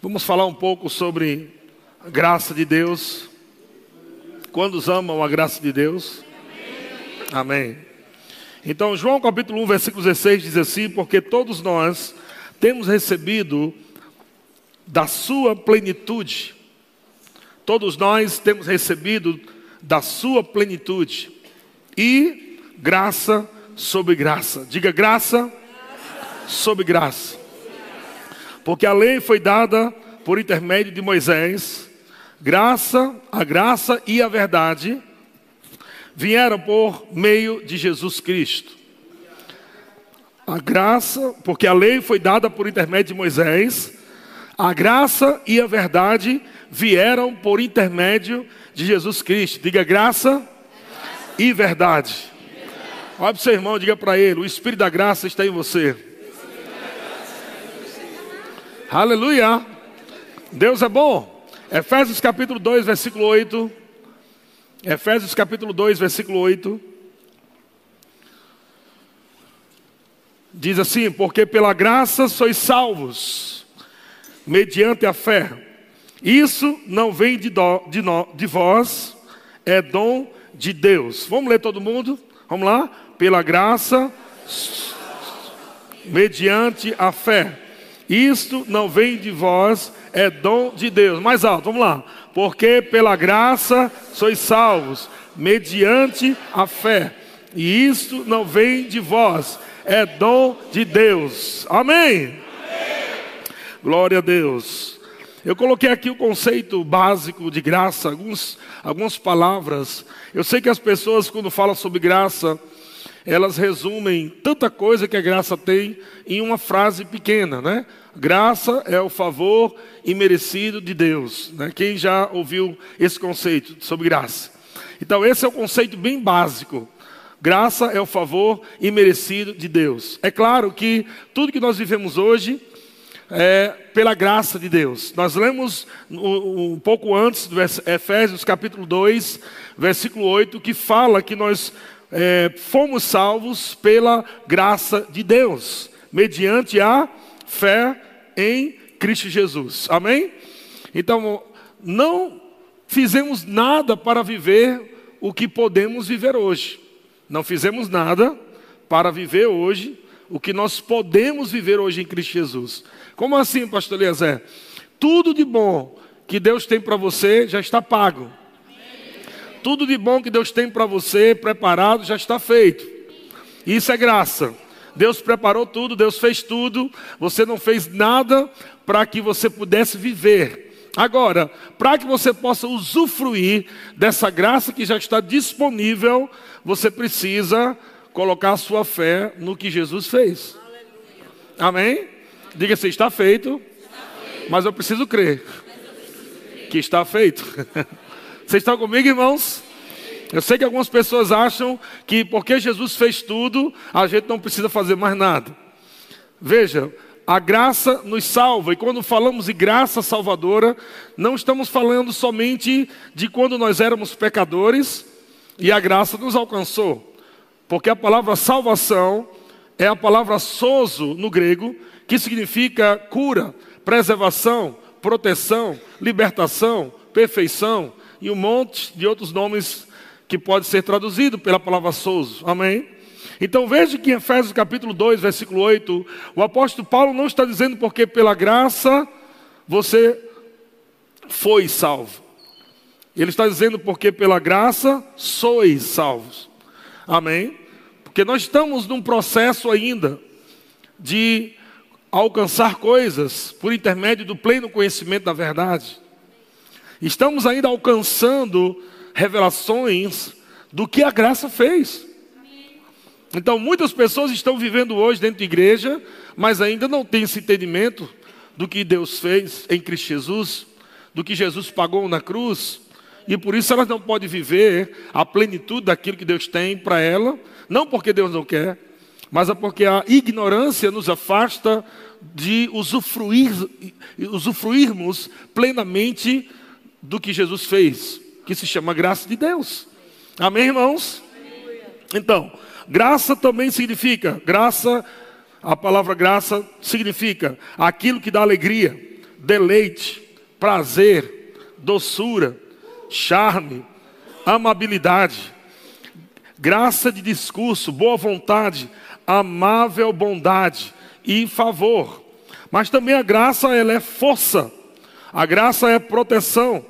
Vamos falar um pouco sobre a graça de Deus. Quantos amam a graça de Deus? Amém. Então, João capítulo 1, versículo 16 diz assim: Porque todos nós temos recebido da sua plenitude, todos nós temos recebido da sua plenitude, e graça sobre graça. Diga graça, graça. sobre graça. Porque a lei foi dada por intermédio de Moisés, graça, a graça e a verdade vieram por meio de Jesus Cristo. A graça, porque a lei foi dada por intermédio de Moisés, a graça e a verdade vieram por intermédio de Jesus Cristo. Diga graça, graça. e verdade. Olha para o seu irmão, diga para ele: o Espírito da graça está em você. Aleluia. Deus é bom. Efésios capítulo 2, versículo 8. Efésios capítulo 2, versículo 8. Diz assim: Porque pela graça sois salvos, mediante a fé. Isso não vem de, do, de, no, de vós, é dom de Deus. Vamos ler todo mundo? Vamos lá? Pela graça, mediante a fé. Isto não vem de vós, é dom de Deus. Mais alto, vamos lá. Porque pela graça sois salvos, mediante a fé. E isto não vem de vós, é dom de Deus. Amém? Glória a Deus. Eu coloquei aqui o conceito básico de graça, alguns, algumas palavras. Eu sei que as pessoas, quando falam sobre graça, elas resumem tanta coisa que a graça tem em uma frase pequena, né? Graça é o favor imerecido de Deus. Né? Quem já ouviu esse conceito sobre graça? Então, esse é o conceito bem básico. Graça é o favor imerecido de Deus. É claro que tudo que nós vivemos hoje é pela graça de Deus. Nós lemos um pouco antes do Efésios capítulo 2, versículo 8, que fala que nós é, fomos salvos pela graça de Deus, mediante a fé em Cristo Jesus. Amém? Então, não fizemos nada para viver o que podemos viver hoje. Não fizemos nada para viver hoje o que nós podemos viver hoje em Cristo Jesus. Como assim, pastor Eliezer? Tudo de bom que Deus tem para você já está pago. Tudo de bom que Deus tem para você preparado já está feito. Isso é graça. Deus preparou tudo, Deus fez tudo, você não fez nada para que você pudesse viver. Agora, para que você possa usufruir dessa graça que já está disponível, você precisa colocar a sua fé no que Jesus fez. Amém? Diga se está feito, mas eu preciso crer que está feito. Vocês estão comigo, irmãos? Eu sei que algumas pessoas acham que porque Jesus fez tudo, a gente não precisa fazer mais nada. Veja, a graça nos salva, e quando falamos de graça salvadora, não estamos falando somente de quando nós éramos pecadores e a graça nos alcançou, porque a palavra salvação é a palavra sozo no grego, que significa cura, preservação, proteção, libertação, perfeição e um monte de outros nomes que pode ser traduzido pela palavra souzo. Amém? Então veja que em Efésios capítulo 2, versículo 8, o apóstolo Paulo não está dizendo porque pela graça você foi salvo. Ele está dizendo porque pela graça sois salvos. Amém? Porque nós estamos num processo ainda de alcançar coisas por intermédio do pleno conhecimento da verdade. Estamos ainda alcançando revelações do que a graça fez. Então, muitas pessoas estão vivendo hoje dentro da igreja, mas ainda não têm esse entendimento do que Deus fez em Cristo Jesus, do que Jesus pagou na cruz, e por isso elas não podem viver a plenitude daquilo que Deus tem para ela, não porque Deus não quer, mas é porque a ignorância nos afasta de usufruir, usufruirmos plenamente do que Jesus fez que se chama graça de Deus. Amém, irmãos? Então, graça também significa, graça, a palavra graça significa aquilo que dá alegria, deleite, prazer, doçura, charme, amabilidade, graça de discurso, boa vontade, amável bondade e favor. Mas também a graça ela é força. A graça é proteção,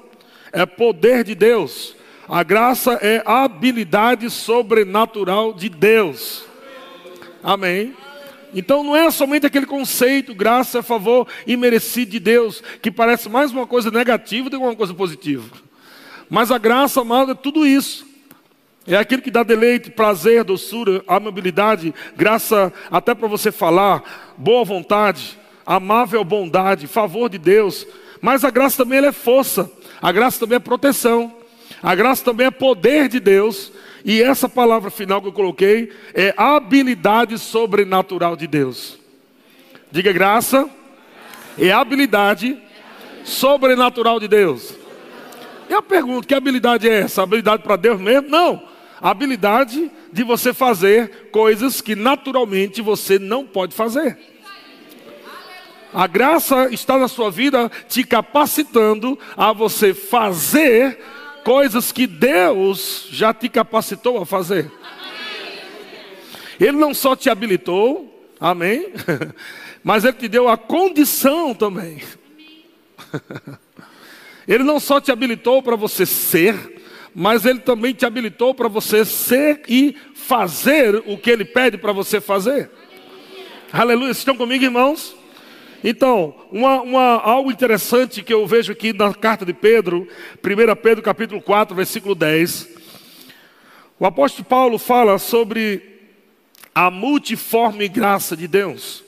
é poder de Deus. A graça é habilidade sobrenatural de Deus. Amém. Então não é somente aquele conceito, graça é favor imerecido de Deus, que parece mais uma coisa negativa do que uma coisa positiva. Mas a graça, amado, é tudo isso. É aquilo que dá deleite, prazer, doçura, amabilidade, graça até para você falar, boa vontade, amável bondade, favor de Deus. Mas a graça também é força, a graça também é proteção, a graça também é poder de Deus. E essa palavra final que eu coloquei é habilidade sobrenatural de Deus. Diga graça, é habilidade sobrenatural de Deus. Eu pergunto: que habilidade é essa? Habilidade para Deus mesmo? Não habilidade de você fazer coisas que naturalmente você não pode fazer. A graça está na sua vida te capacitando a você fazer coisas que Deus já te capacitou a fazer. Ele não só te habilitou, amém? Mas ele te deu a condição também. Ele não só te habilitou para você ser, mas Ele também te habilitou para você ser e fazer o que Ele pede para você fazer. Aleluia. Estão comigo, irmãos? Então, uma, uma, algo interessante que eu vejo aqui na carta de Pedro, 1 Pedro capítulo 4, versículo 10. O apóstolo Paulo fala sobre a multiforme graça de Deus.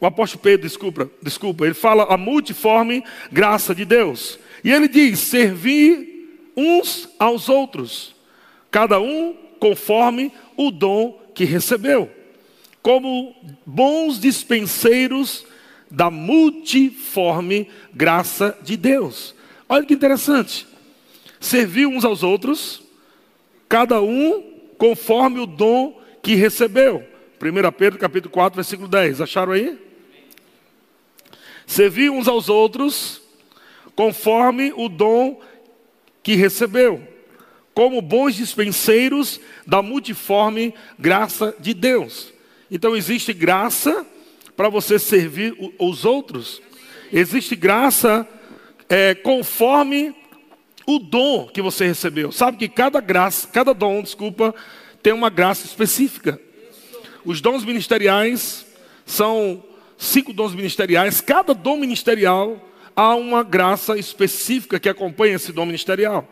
O apóstolo Pedro, desculpa, desculpa, ele fala a multiforme graça de Deus. E ele diz: servir uns aos outros, cada um conforme o dom que recebeu, como bons dispenseiros da multiforme graça de Deus. Olha que interessante. Servir uns aos outros, cada um conforme o dom que recebeu. 1 Pedro capítulo 4, versículo 10. Acharam aí? Servir uns aos outros conforme o dom que recebeu, como bons dispenseiros da multiforme graça de Deus. Então existe graça para você servir os outros, existe graça é, conforme o dom que você recebeu. Sabe que cada graça, cada dom, desculpa, tem uma graça específica. Os dons ministeriais são cinco dons ministeriais. Cada dom ministerial há uma graça específica que acompanha esse dom ministerial.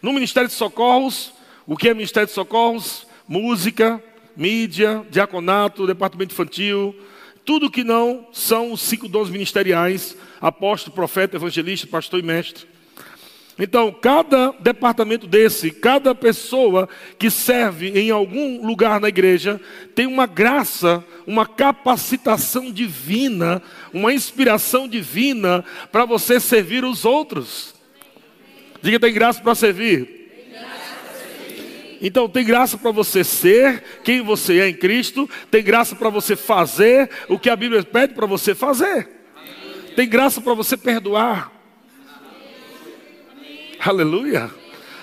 No Ministério de Socorros, o que é Ministério de Socorros? Música, mídia, diaconato, departamento infantil, tudo que não são os cinco dons ministeriais: apóstolo, profeta, evangelista, pastor e mestre. Então, cada departamento desse, cada pessoa que serve em algum lugar na igreja, tem uma graça, uma capacitação divina, uma inspiração divina para você servir os outros. Diga, tem graça para servir. Então tem graça para você ser quem você é em Cristo, tem graça para você fazer o que a Bíblia pede para você fazer. Tem graça para você perdoar. Aleluia.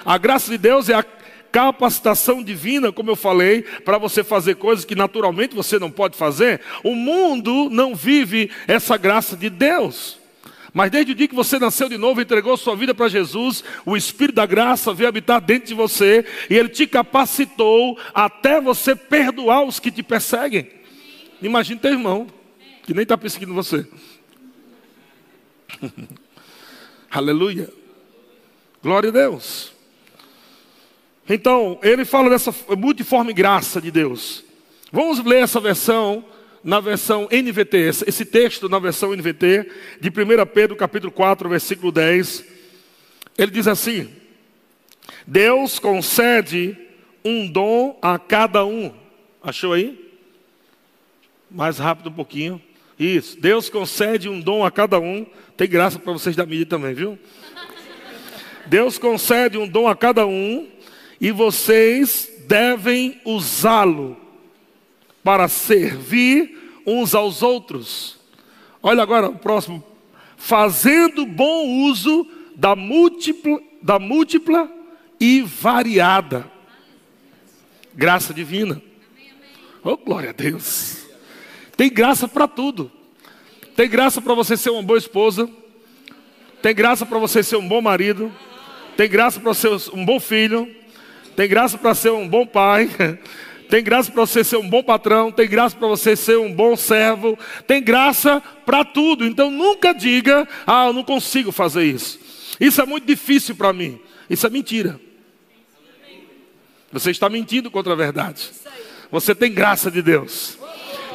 A graça de Deus é a capacitação divina, como eu falei, para você fazer coisas que naturalmente você não pode fazer. O mundo não vive essa graça de Deus. Mas desde o dia que você nasceu de novo, entregou sua vida para Jesus, o Espírito da graça veio habitar dentro de você e ele te capacitou até você perdoar os que te perseguem. Imagine teu irmão, que nem está perseguindo você. Aleluia. Glória a Deus. Então, ele fala dessa multiforme graça de Deus. Vamos ler essa versão na versão NVT, esse texto na versão NVT de 1 Pedro capítulo 4, versículo 10. Ele diz assim: Deus concede um dom a cada um. Achou aí? Mais rápido um pouquinho. Isso. Deus concede um dom a cada um. Tem graça para vocês da mídia também, viu? Deus concede um dom a cada um e vocês devem usá-lo para servir uns aos outros. Olha agora o próximo fazendo bom uso da múltipla, da múltipla e variada graça divina. Oh, glória a Deus. Tem graça para tudo. Tem graça para você ser uma boa esposa. Tem graça para você ser um bom marido. Tem graça para ser um bom filho. Tem graça para ser um bom pai. Tem graça para você ser um bom patrão. Tem graça para você ser um bom servo. Tem graça para tudo. Então nunca diga: Ah, eu não consigo fazer isso. Isso é muito difícil para mim. Isso é mentira. Você está mentindo contra a verdade. Você tem graça de Deus.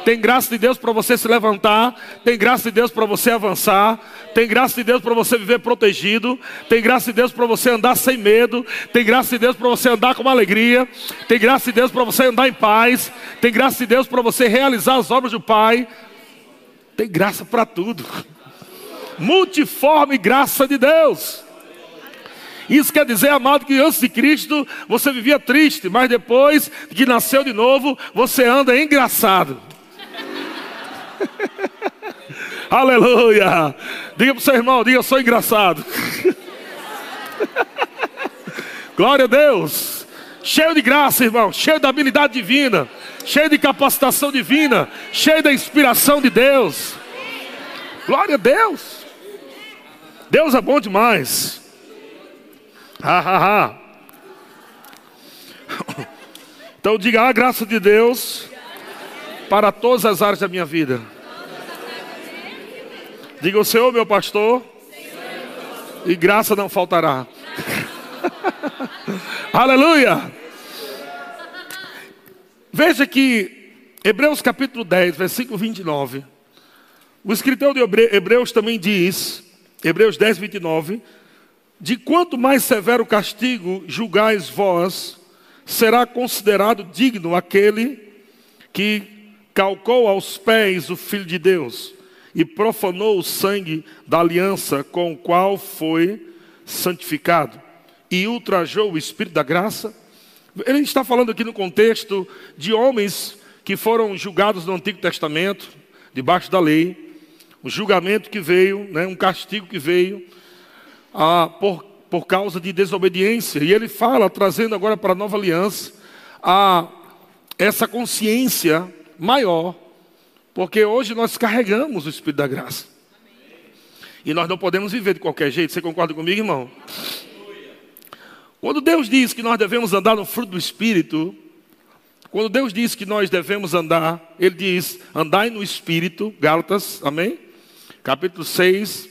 Tem graça de Deus para você se levantar, tem graça de Deus para você avançar, tem graça de Deus para você viver protegido, tem graça de Deus para você andar sem medo, tem graça de Deus para você andar com alegria, tem graça de Deus para você andar em paz, tem graça de Deus para você realizar as obras do Pai. Tem graça para tudo. Multiforme graça de Deus. Isso quer dizer, amado, que antes de Cristo você vivia triste, mas depois que nasceu de novo, você anda engraçado. Aleluia! Diga para o seu irmão, diga, eu sou engraçado. Glória a Deus. Cheio de graça, irmão, cheio da habilidade divina, cheio de capacitação divina, cheio da inspiração de Deus. Glória a Deus. Deus é bom demais. Ha, ha, ha. Então diga a graça de Deus para todas as áreas da minha vida. Diga o Senhor, meu pastor, e graça não faltará. Aleluia! Veja que Hebreus capítulo 10, versículo 29. O escritor de Hebreus também diz, Hebreus 10, 29 de quanto mais severo castigo julgais vós, será considerado digno aquele que calcou aos pés o Filho de Deus e profanou o sangue da aliança com o qual foi santificado e ultrajou o Espírito da graça. Ele está falando aqui no contexto de homens que foram julgados no Antigo Testamento, debaixo da lei, o julgamento que veio, né, um castigo que veio ah, por, por causa de desobediência. E ele fala, trazendo agora para a nova aliança, a, essa consciência maior, porque hoje nós carregamos o Espírito da graça. E nós não podemos viver de qualquer jeito. Você concorda comigo, irmão? Quando Deus diz que nós devemos andar no fruto do Espírito, quando Deus diz que nós devemos andar, Ele diz: andai no Espírito, Gálatas, amém? Capítulo 6,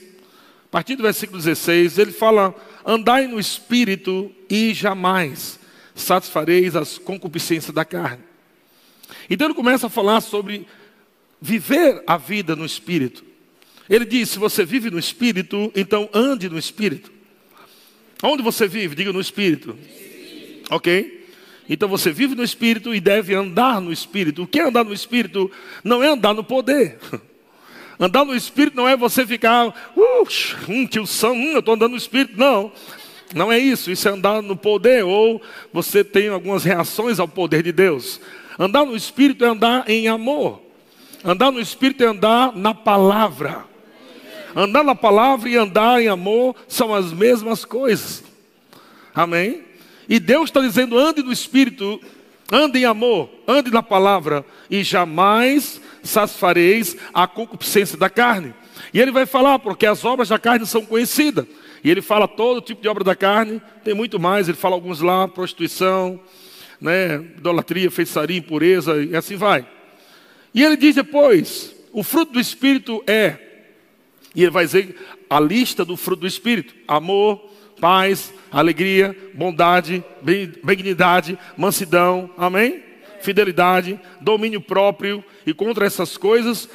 a partir do versículo 16, ele fala: andai no espírito e jamais satisfareis as concupiscências da carne. Então ele começa a falar sobre viver a vida no espírito. Ele diz: se você vive no espírito, então ande no espírito. Onde você vive? Diga no espírito. Ok? Então você vive no espírito e deve andar no espírito. O que é andar no espírito? Não é andar no poder. Andar no Espírito não é você ficar, uh, um tio São, hum, eu estou andando no Espírito. Não, não é isso. Isso é andar no poder, ou você tem algumas reações ao poder de Deus. Andar no Espírito é andar em amor. Andar no Espírito é andar na palavra. Andar na palavra e andar em amor são as mesmas coisas. Amém? E Deus está dizendo: ande no Espírito, ande em amor, ande na palavra, e jamais satisfareis a concupiscência da carne. E ele vai falar, porque as obras da carne são conhecidas. E ele fala todo tipo de obra da carne, tem muito mais, ele fala alguns lá, prostituição, né, idolatria, feitiçaria, impureza, e assim vai. E ele diz depois, o fruto do Espírito é, e ele vai dizer a lista do fruto do Espírito: amor, paz, alegria, bondade, benignidade, mansidão, amém? fidelidade, domínio próprio, e contra essas coisas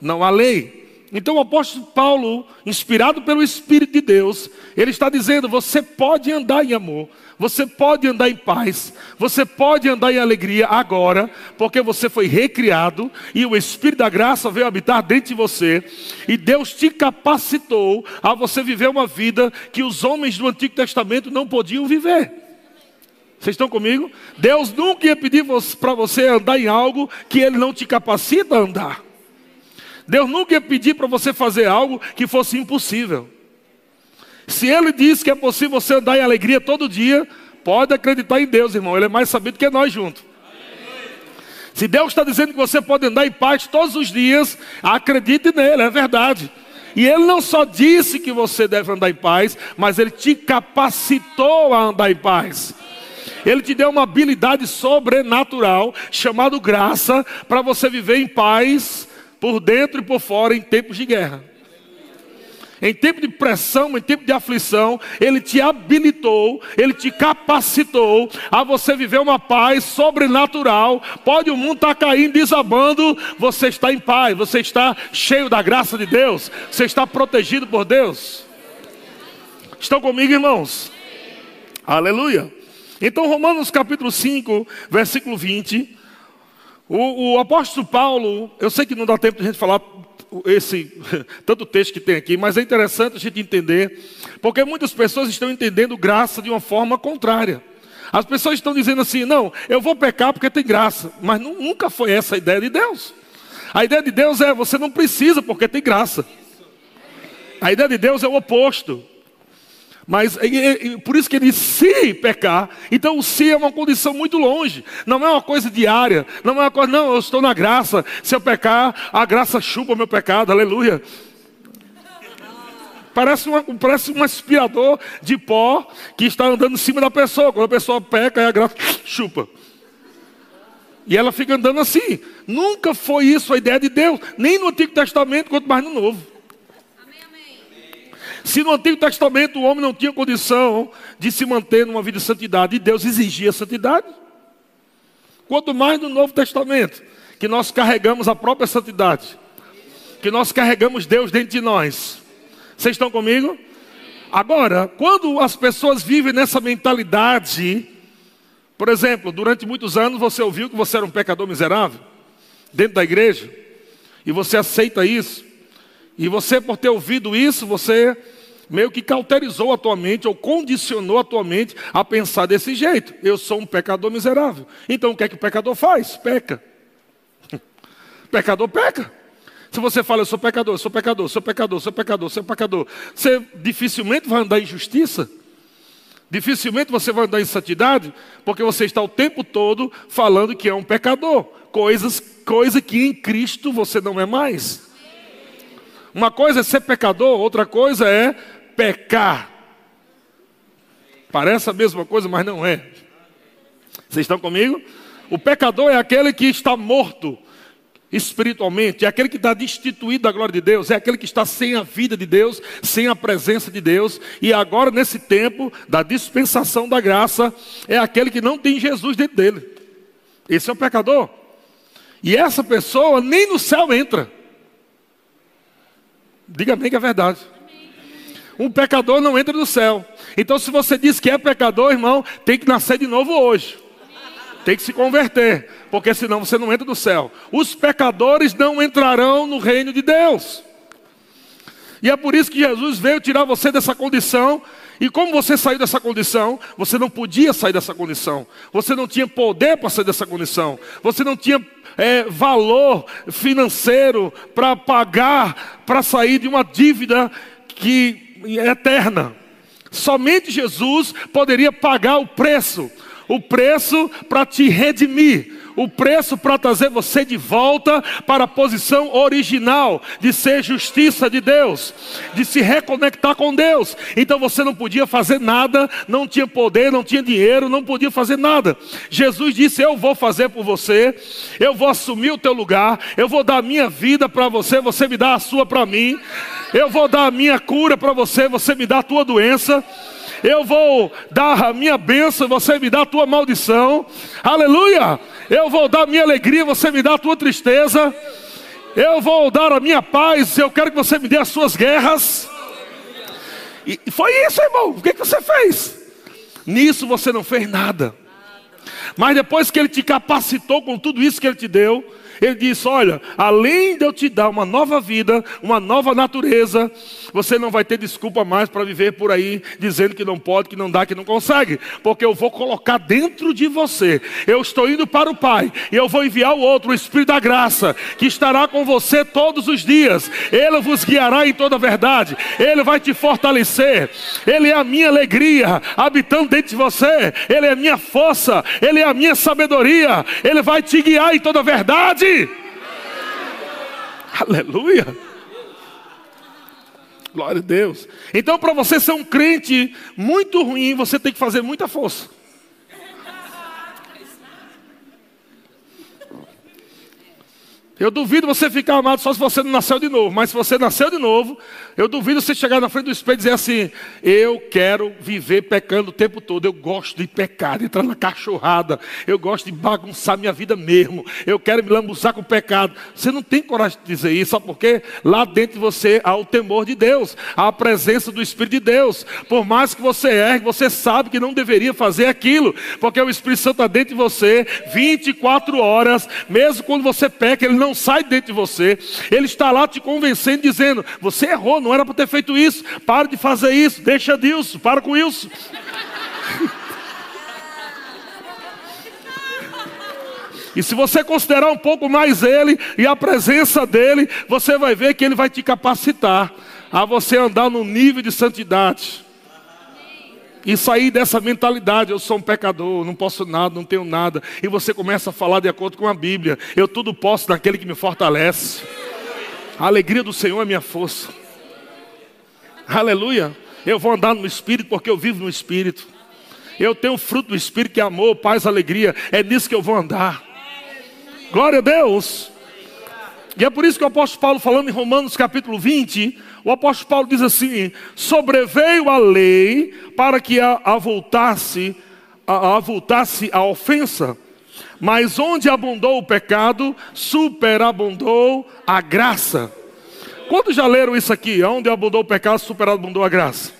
não há lei. Então o apóstolo Paulo, inspirado pelo Espírito de Deus, ele está dizendo: você pode andar em amor, você pode andar em paz, você pode andar em alegria agora, porque você foi recriado e o Espírito da graça veio habitar dentro de você, e Deus te capacitou a você viver uma vida que os homens do Antigo Testamento não podiam viver. Vocês estão comigo? Deus nunca ia pedir para você andar em algo que Ele não te capacita a andar. Deus nunca ia pedir para você fazer algo que fosse impossível. Se Ele diz que é possível você andar em alegria todo dia, pode acreditar em Deus, irmão. Ele é mais sabido que nós juntos. Se Deus está dizendo que você pode andar em paz todos os dias, acredite nele, é verdade. E Ele não só disse que você deve andar em paz, mas Ele te capacitou a andar em paz. Ele te deu uma habilidade sobrenatural, chamada graça, para você viver em paz, por dentro e por fora, em tempos de guerra em tempo de pressão, em tempo de aflição, Ele te habilitou, Ele te capacitou a você viver uma paz sobrenatural. Pode o mundo estar tá caindo, desabando, você está em paz, você está cheio da graça de Deus, você está protegido por Deus. Estão comigo, irmãos? Aleluia. Então, Romanos capítulo 5, versículo 20. O, o, apóstolo Paulo, eu sei que não dá tempo de a gente falar esse tanto texto que tem aqui, mas é interessante a gente entender, porque muitas pessoas estão entendendo graça de uma forma contrária. As pessoas estão dizendo assim: não, eu vou pecar porque tem graça, mas nunca foi essa a ideia de Deus. A ideia de Deus é: você não precisa porque tem graça. A ideia de Deus é o oposto. Mas por isso que ele se pecar, então o se é uma condição muito longe, não é uma coisa diária, não é uma coisa, não, eu estou na graça, se eu pecar, a graça chupa o meu pecado, aleluia. Parece, uma, parece um aspirador de pó que está andando em cima da pessoa, quando a pessoa peca, a graça chupa. E ela fica andando assim. Nunca foi isso a ideia de Deus, nem no Antigo Testamento, quanto mais no Novo. Se no Antigo Testamento o homem não tinha condição de se manter numa vida de santidade, e Deus exigia santidade, quanto mais no Novo Testamento, que nós carregamos a própria santidade, que nós carregamos Deus dentro de nós. Vocês estão comigo? Agora, quando as pessoas vivem nessa mentalidade, por exemplo, durante muitos anos você ouviu que você era um pecador miserável, dentro da igreja, e você aceita isso, e você, por ter ouvido isso, você meio que cauterizou a tua mente ou condicionou a tua mente a pensar desse jeito. Eu sou um pecador miserável. Então o que é que o pecador faz? Peca. pecador peca. Se você fala, eu sou pecador, sou pecador, sou pecador, sou pecador, sou pecador, você dificilmente vai andar em justiça. Dificilmente você vai andar em santidade, porque você está o tempo todo falando que é um pecador. Coisas, coisa que em Cristo você não é mais. Uma coisa é ser pecador, outra coisa é pecar. Parece a mesma coisa, mas não é. Vocês estão comigo? O pecador é aquele que está morto espiritualmente, é aquele que está destituído da glória de Deus, é aquele que está sem a vida de Deus, sem a presença de Deus, e agora nesse tempo da dispensação da graça, é aquele que não tem Jesus dentro dele. Esse é o pecador. E essa pessoa nem no céu entra. Diga bem que é verdade. Um pecador não entra no céu. Então, se você diz que é pecador, irmão, tem que nascer de novo hoje. Tem que se converter, porque senão você não entra no céu. Os pecadores não entrarão no reino de Deus. E é por isso que Jesus veio tirar você dessa condição. E como você saiu dessa condição, você não podia sair dessa condição. Você não tinha poder para sair dessa condição. Você não tinha é, valor financeiro para pagar, para sair de uma dívida que é eterna. Somente Jesus poderia pagar o preço, o preço para te redimir, o preço para trazer você de volta para a posição original de ser justiça de Deus, de se reconectar com Deus. Então você não podia fazer nada, não tinha poder, não tinha dinheiro, não podia fazer nada. Jesus disse: Eu vou fazer por você, eu vou assumir o teu lugar, eu vou dar a minha vida para você, você me dá a sua para mim, eu vou dar a minha cura para você, você me dá a tua doença eu vou dar a minha bênção, você me dá a tua maldição, aleluia. Eu vou dar a minha alegria, você me dá a tua tristeza. Eu vou dar a minha paz, eu quero que você me dê as suas guerras. E foi isso, irmão. O que, que você fez? Nisso você não fez nada. Mas depois que ele te capacitou com tudo isso que ele te deu, Ele disse: Olha, além de eu te dar uma nova vida, uma nova natureza, você não vai ter desculpa mais para viver por aí dizendo que não pode, que não dá, que não consegue, porque eu vou colocar dentro de você. Eu estou indo para o Pai e eu vou enviar o outro, o Espírito da Graça, que estará com você todos os dias. Ele vos guiará em toda a verdade, ele vai te fortalecer. Ele é a minha alegria habitando dentro de você, ele é a minha força, ele é a minha sabedoria, ele vai te guiar em toda a verdade. Aleluia. Glória a Deus. Então, para você ser um crente muito ruim, você tem que fazer muita força. Eu duvido você ficar amado só se você não nasceu de novo. Mas se você nasceu de novo, eu duvido você chegar na frente do espelho e dizer assim: Eu quero viver pecando o tempo todo. Eu gosto de pecar, de entrar na cachorrada. Eu gosto de bagunçar minha vida mesmo. Eu quero me lambuzar com o pecado. Você não tem coragem de dizer isso, sabe por quê? Lá dentro de você há o temor de Deus, há a presença do Espírito de Deus. Por mais que você erre, você sabe que não deveria fazer aquilo, porque o Espírito Santo está dentro de você 24 horas, mesmo quando você peca, ele não não sai dentro de você. Ele está lá te convencendo, dizendo: Você errou, não era para ter feito isso. Para de fazer isso, deixa disso, para com isso. E se você considerar um pouco mais Ele e a presença dEle, você vai ver que Ele vai te capacitar a você andar no nível de santidade e sair dessa mentalidade, eu sou um pecador, não posso nada, não tenho nada, e você começa a falar de acordo com a Bíblia, eu tudo posso naquele que me fortalece. A alegria do Senhor é minha força. Aleluia. Eu vou andar no Espírito porque eu vivo no Espírito. Eu tenho fruto do Espírito que é amor, paz, alegria. É nisso que eu vou andar. Glória a Deus. E é por isso que o apóstolo Paulo, falando em Romanos capítulo 20, o apóstolo Paulo diz assim: sobreveio a lei para que avultasse a, avultasse a ofensa, mas onde abundou o pecado, superabundou a graça. Quantos já leram isso aqui? Onde abundou o pecado, superabundou a graça.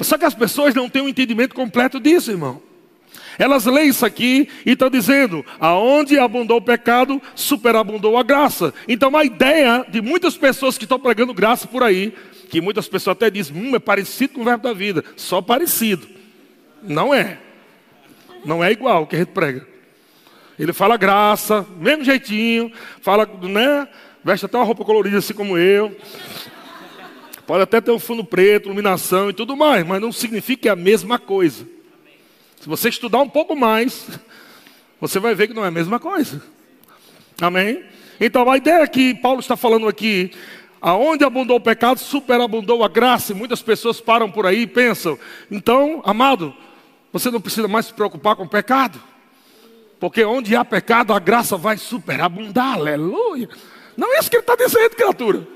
Só que as pessoas não têm um entendimento completo disso, irmão. Elas leem isso aqui e estão dizendo: aonde abundou o pecado, superabundou a graça. Então a ideia de muitas pessoas que estão pregando graça por aí, que muitas pessoas até dizem, hum, é parecido com o verbo da vida. Só parecido. Não é. Não é igual o que a gente prega. Ele fala graça, mesmo jeitinho, fala, né? Veste até uma roupa colorida assim como eu. Pode até ter um fundo preto, iluminação e tudo mais, mas não significa que é a mesma coisa. Se você estudar um pouco mais, você vai ver que não é a mesma coisa. Amém? Então a ideia que Paulo está falando aqui, aonde abundou o pecado, superabundou a graça, e muitas pessoas param por aí e pensam, então, amado, você não precisa mais se preocupar com o pecado, porque onde há pecado, a graça vai superabundar, aleluia. Não é isso que ele está dizendo, criatura.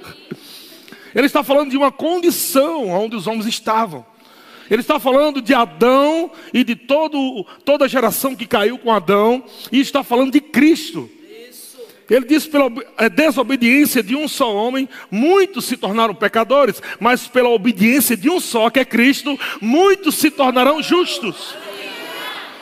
Ele está falando de uma condição onde os homens estavam. Ele está falando de Adão e de todo, toda a geração que caiu com Adão, e está falando de Cristo. Ele diz pela é, desobediência de um só homem, muitos se tornaram pecadores, mas pela obediência de um só, que é Cristo, muitos se tornarão justos.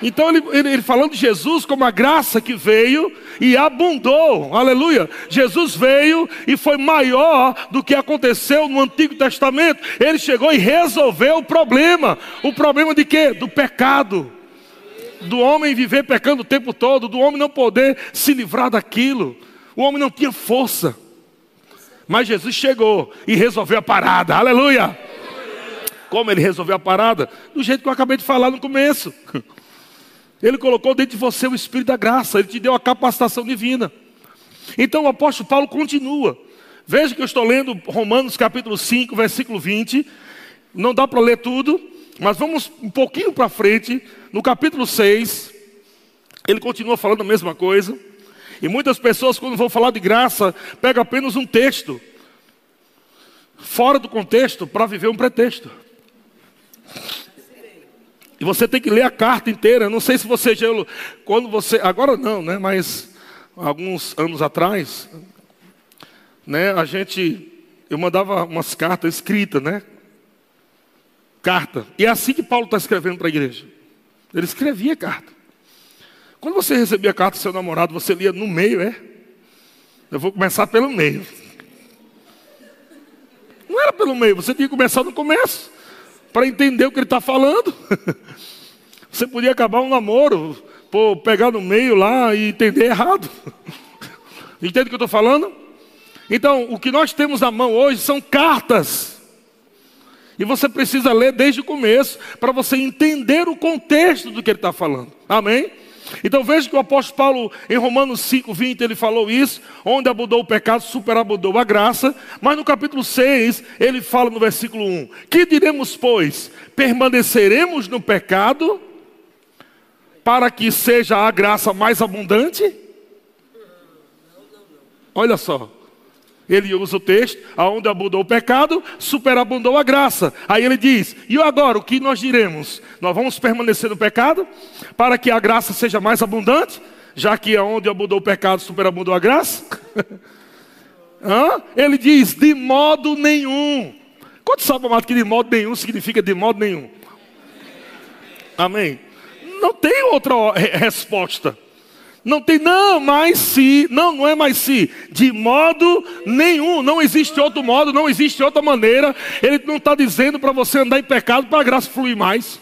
Então ele, ele, ele, falando de Jesus como a graça que veio e abundou, aleluia. Jesus veio e foi maior do que aconteceu no Antigo Testamento. Ele chegou e resolveu o problema. O problema de quê? Do pecado. Do homem viver pecando o tempo todo, do homem não poder se livrar daquilo. O homem não tinha força. Mas Jesus chegou e resolveu a parada, aleluia. Como ele resolveu a parada? Do jeito que eu acabei de falar no começo. Ele colocou dentro de você o Espírito da graça, ele te deu a capacitação divina. Então o apóstolo Paulo continua. Veja que eu estou lendo Romanos capítulo 5, versículo 20. Não dá para ler tudo, mas vamos um pouquinho para frente, no capítulo 6. Ele continua falando a mesma coisa. E muitas pessoas, quando vão falar de graça, pegam apenas um texto, fora do contexto, para viver um pretexto. E você tem que ler a carta inteira. Não sei se você já. Quando você. Agora não, né? Mas alguns anos atrás, né? A gente. Eu mandava umas cartas escritas, né? Carta. E é assim que Paulo está escrevendo para a igreja. Ele escrevia carta. Quando você recebia a carta do seu namorado, você lia no meio, é? Eu vou começar pelo meio. Não era pelo meio, você tinha que começar no começo, para entender o que ele está falando. Você podia acabar um namoro, por pegar no meio lá e entender errado. Entende o que eu estou falando? Então, o que nós temos na mão hoje são cartas. E você precisa ler desde o começo para você entender o contexto do que ele está falando. Amém? Então veja que o apóstolo Paulo, em Romanos 5, 20, ele falou isso, onde abundou o pecado, superabundou a graça, mas no capítulo 6, ele fala no versículo 1: Que diremos, pois? Permaneceremos no pecado para que seja a graça mais abundante? Olha só. Ele usa o texto, aonde abundou o pecado, superabundou a graça. Aí ele diz: E agora, o que nós diremos? Nós vamos permanecer no pecado para que a graça seja mais abundante, já que aonde abundou o pecado, superabundou a graça? Hã? Ele diz: De modo nenhum. Quanto sabe, amado, que de modo nenhum significa de modo nenhum? Amém? Não tem outra resposta. Não tem, não, mas se, não, não é mais se, de modo nenhum, não existe outro modo, não existe outra maneira. Ele não está dizendo para você andar em pecado para a graça fluir mais.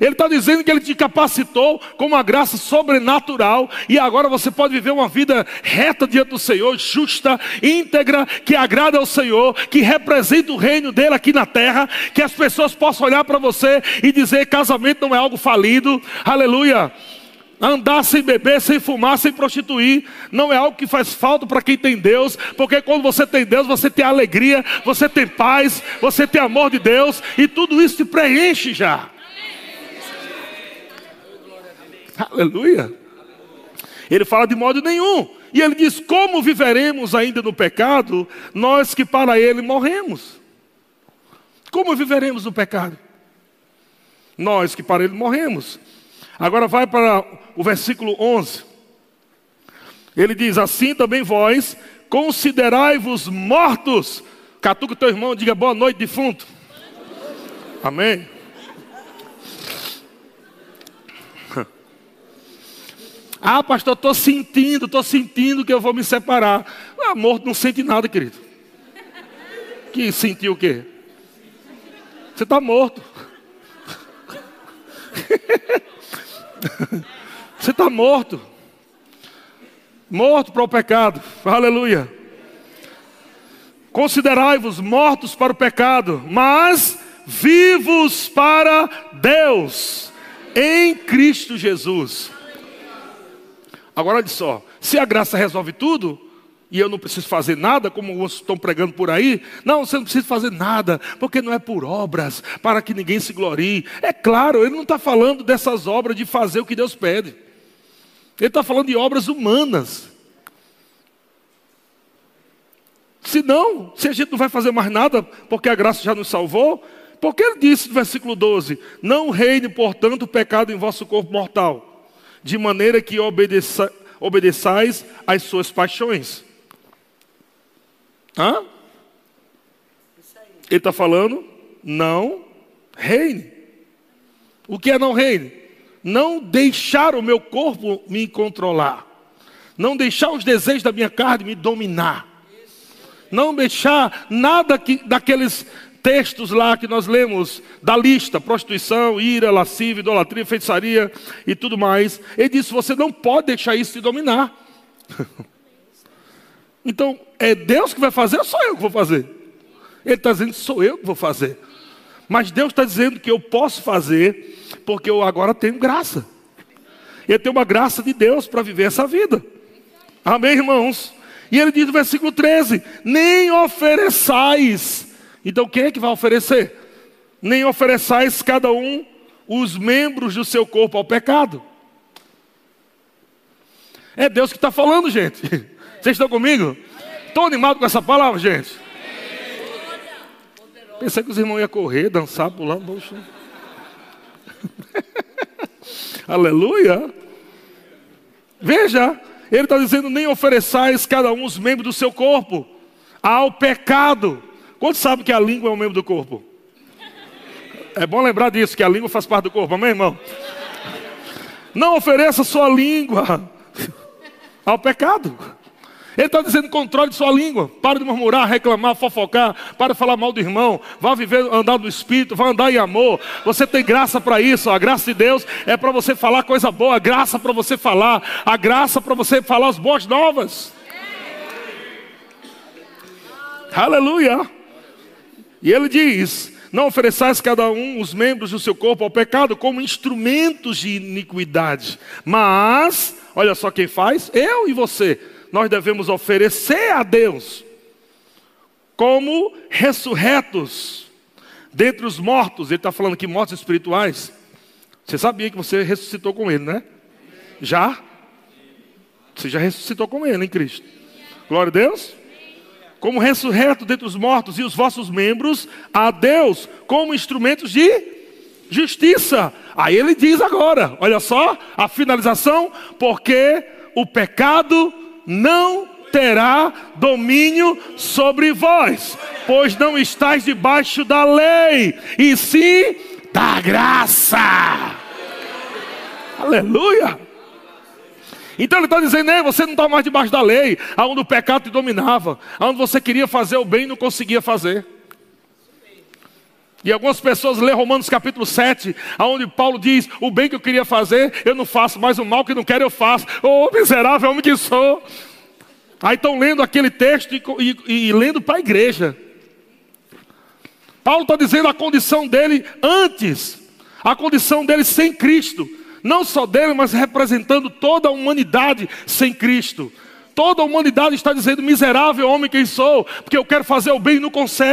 Ele está dizendo que Ele te capacitou com uma graça sobrenatural e agora você pode viver uma vida reta diante do Senhor, justa, íntegra, que agrada ao Senhor, que representa o reino dele aqui na terra, que as pessoas possam olhar para você e dizer: casamento não é algo falido, aleluia. Andar sem beber, sem fumar, sem prostituir, não é algo que faz falta para quem tem Deus, porque quando você tem Deus, você tem alegria, você tem paz, você tem amor de Deus, e tudo isso te preenche já. Aleluia. Ele fala de modo nenhum. E ele diz: Como viveremos ainda no pecado, nós que para ele morremos? Como viveremos no pecado? Nós que para ele morremos. Agora vai para o versículo 11. Ele diz: Assim também vós, considerai-vos mortos. Catuca teu irmão, diga boa noite, defunto. Amém. Ah, pastor, estou sentindo, estou sentindo que eu vou me separar. Ah, morto não sente nada, querido. Que sentiu o quê? Você está morto. Você está morto. Morto para o pecado. Aleluia. Considerai-vos mortos para o pecado, mas vivos para Deus, em Cristo Jesus. Agora olha só, se a graça resolve tudo, e eu não preciso fazer nada, como vocês estão pregando por aí. Não, você não precisa fazer nada, porque não é por obras, para que ninguém se glorie. É claro, ele não está falando dessas obras de fazer o que Deus pede. Ele está falando de obras humanas. Se não, se a gente não vai fazer mais nada, porque a graça já nos salvou, porque ele disse no versículo 12: Não reine, portanto, o pecado em vosso corpo mortal de maneira que obedeça, obedeçais às suas paixões. Hã? Ele está falando, não reine. O que é não reine? Não deixar o meu corpo me controlar. Não deixar os desejos da minha carne me dominar. Não deixar nada que, daqueles textos lá que nós lemos da lista: prostituição, ira, lascívia, idolatria, feitiçaria e tudo mais. Ele disse: você não pode deixar isso te dominar. então, é Deus que vai fazer ou sou eu que vou fazer? Ele está dizendo: sou eu que vou fazer. Mas Deus está dizendo que eu posso fazer, porque eu agora tenho graça. Eu tenho uma graça de Deus para viver essa vida. Amém, irmãos? E ele diz no versículo 13: Nem ofereçais então quem é que vai oferecer? Nem ofereçais cada um os membros do seu corpo ao pecado. É Deus que está falando, gente. Vocês estão comigo? Estou animado com essa palavra, gente. Pensei que os irmãos iam correr, dançar, pular. Poxa. Aleluia. Veja, ele está dizendo: nem ofereçais cada um os membros do seu corpo ao pecado. Quantos sabem que a língua é um membro do corpo? É bom lembrar disso, que a língua faz parte do corpo, amém, irmão? Não ofereça sua língua ao pecado. Ele está dizendo: controle sua língua. Para de murmurar, reclamar, fofocar. Para de falar mal do irmão. Vá viver, andar no espírito. Vá andar em amor. Você tem graça para isso. A graça de Deus é para você falar coisa boa. A graça para você falar. A graça para você falar as boas novas. Aleluia. E ele diz: Não ofereçais cada um os membros do seu corpo ao pecado como instrumentos de iniquidade. Mas, olha só quem faz: eu e você nós devemos oferecer a Deus como ressurretos dentre os mortos. Ele está falando aqui mortos espirituais. Você sabia que você ressuscitou com Ele, né? Já? Você já ressuscitou com Ele em Cristo. Glória a Deus. Como ressurreto dentre os mortos e os vossos membros a Deus como instrumentos de justiça. Aí ele diz agora, olha só a finalização, porque o pecado não terá domínio sobre vós, pois não estáis debaixo da lei, e sim da graça. Aleluia! Então ele está dizendo, Ei, você não está mais debaixo da lei, aonde o pecado te dominava, aonde você queria fazer o bem e não conseguia fazer. E algumas pessoas lê Romanos capítulo 7, onde Paulo diz: O bem que eu queria fazer, eu não faço, mas o mal que não quero, eu faço. Oh, miserável homem que sou. Aí estão lendo aquele texto e, e, e lendo para a igreja. Paulo está dizendo a condição dele antes, a condição dele sem Cristo. Não só dele, mas representando toda a humanidade sem Cristo. Toda a humanidade está dizendo: miserável homem quem sou, porque eu quero fazer o bem e não,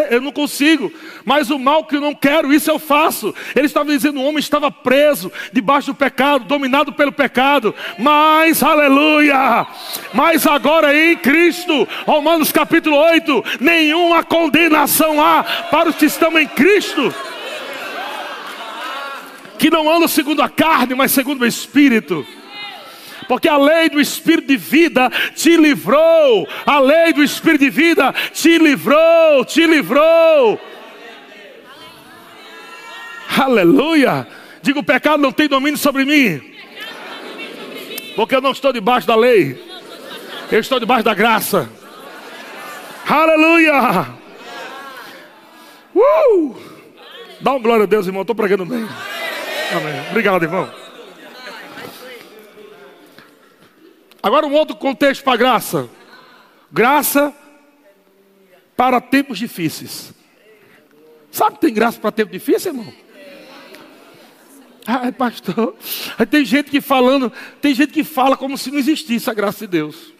eu não consigo, mas o mal que eu não quero, isso eu faço. Ele estava dizendo: o homem estava preso debaixo do pecado, dominado pelo pecado, mas, aleluia, mas agora em Cristo, Romanos capítulo 8: nenhuma condenação há para os que estão em Cristo, que não andam segundo a carne, mas segundo o Espírito porque a lei do Espírito de vida te livrou, a lei do Espírito de vida te livrou, te livrou. Aleluia! Diga: o pecado não tem domínio sobre mim, porque eu não estou debaixo da lei, eu estou debaixo da graça. Aleluia! Uh! Dá um glória a Deus, irmão. Estou pregando bem. Amém. Obrigado, irmão. Agora um outro contexto para graça. Graça para tempos difíceis. Sabe que tem graça para tempo difícil, irmão? Ai, pastor. Tem gente que falando, tem gente que fala como se não existisse a graça de Deus.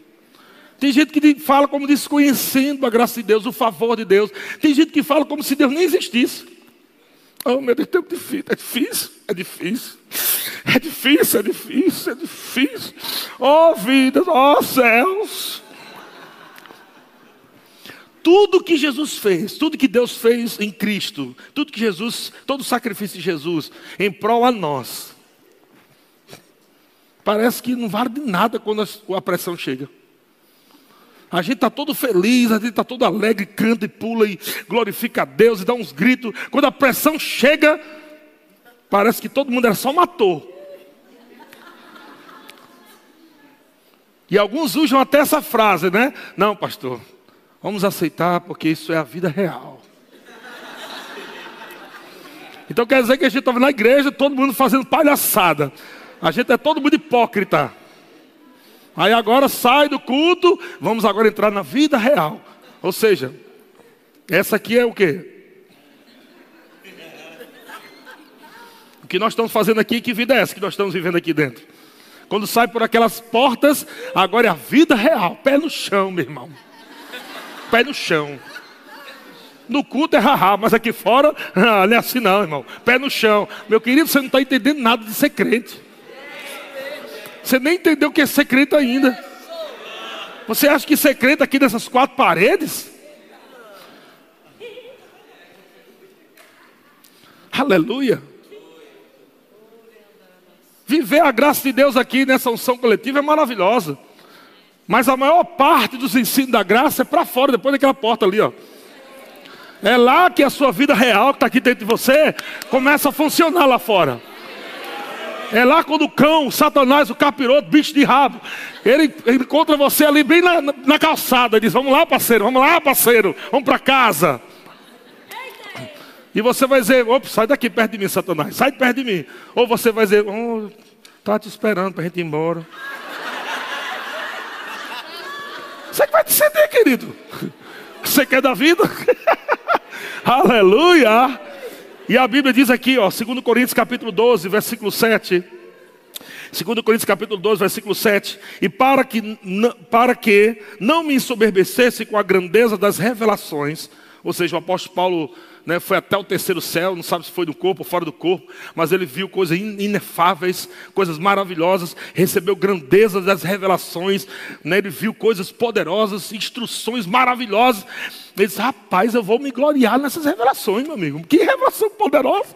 Tem gente que fala como desconhecendo a graça de Deus, o favor de Deus. Tem gente que fala como se Deus nem existisse. Oh, meu Deus, é difícil, é difícil, é difícil. É difícil, é difícil, é difícil. Oh, vidas, oh, céus. Tudo que Jesus fez, tudo que Deus fez em Cristo, tudo que Jesus, todo o sacrifício de Jesus em prol a nós, parece que não vale de nada quando a pressão chega. A gente está todo feliz, a gente está todo alegre, canta e pula e glorifica a Deus e dá uns gritos. Quando a pressão chega, parece que todo mundo era só matou. E alguns usam até essa frase, né? Não, pastor, vamos aceitar porque isso é a vida real. Então quer dizer que a gente estava na igreja, todo mundo fazendo palhaçada. A gente é todo mundo hipócrita. Aí agora sai do culto, vamos agora entrar na vida real. Ou seja, essa aqui é o quê? O que nós estamos fazendo aqui, que vida é essa que nós estamos vivendo aqui dentro? Quando sai por aquelas portas, agora é a vida real. Pé no chão, meu irmão. Pé no chão. No culto é haha, mas aqui fora, ah, não é assim não, irmão. Pé no chão. Meu querido, você não está entendendo nada de ser crente. Você nem entendeu o que é secreto ainda. Você acha que secreto aqui nessas quatro paredes? Aleluia. Viver a graça de Deus aqui nessa unção coletiva é maravilhosa. Mas a maior parte dos ensinos da graça é para fora, depois daquela porta ali, ó. É lá que a sua vida real, que está aqui dentro de você, começa a funcionar lá fora. É lá quando o cão, o Satanás, o capiroto, bicho de rabo, ele, ele encontra você ali bem na, na calçada. Ele diz: Vamos lá, parceiro, vamos lá, parceiro, vamos para casa. E você vai dizer: Opa, sai daqui perto de mim, Satanás, sai perto de mim. Ou você vai dizer: oh, Tá te esperando para a gente ir embora. Você que vai descender, querido. Você quer da vida? Aleluia! E a Bíblia diz aqui, ó, 2 Coríntios capítulo 12, versículo 7. 2 Coríntios capítulo 12, versículo 7. E para que, para que não me ensoberbecesse com a grandeza das revelações, ou seja, o apóstolo Paulo né, foi até o terceiro céu, não sabe se foi do corpo ou fora do corpo, mas ele viu coisas inefáveis, coisas maravilhosas, recebeu grandeza das revelações, né, ele viu coisas poderosas, instruções maravilhosas. Ele disse: Rapaz, eu vou me gloriar nessas revelações, meu amigo. Que revelação poderosa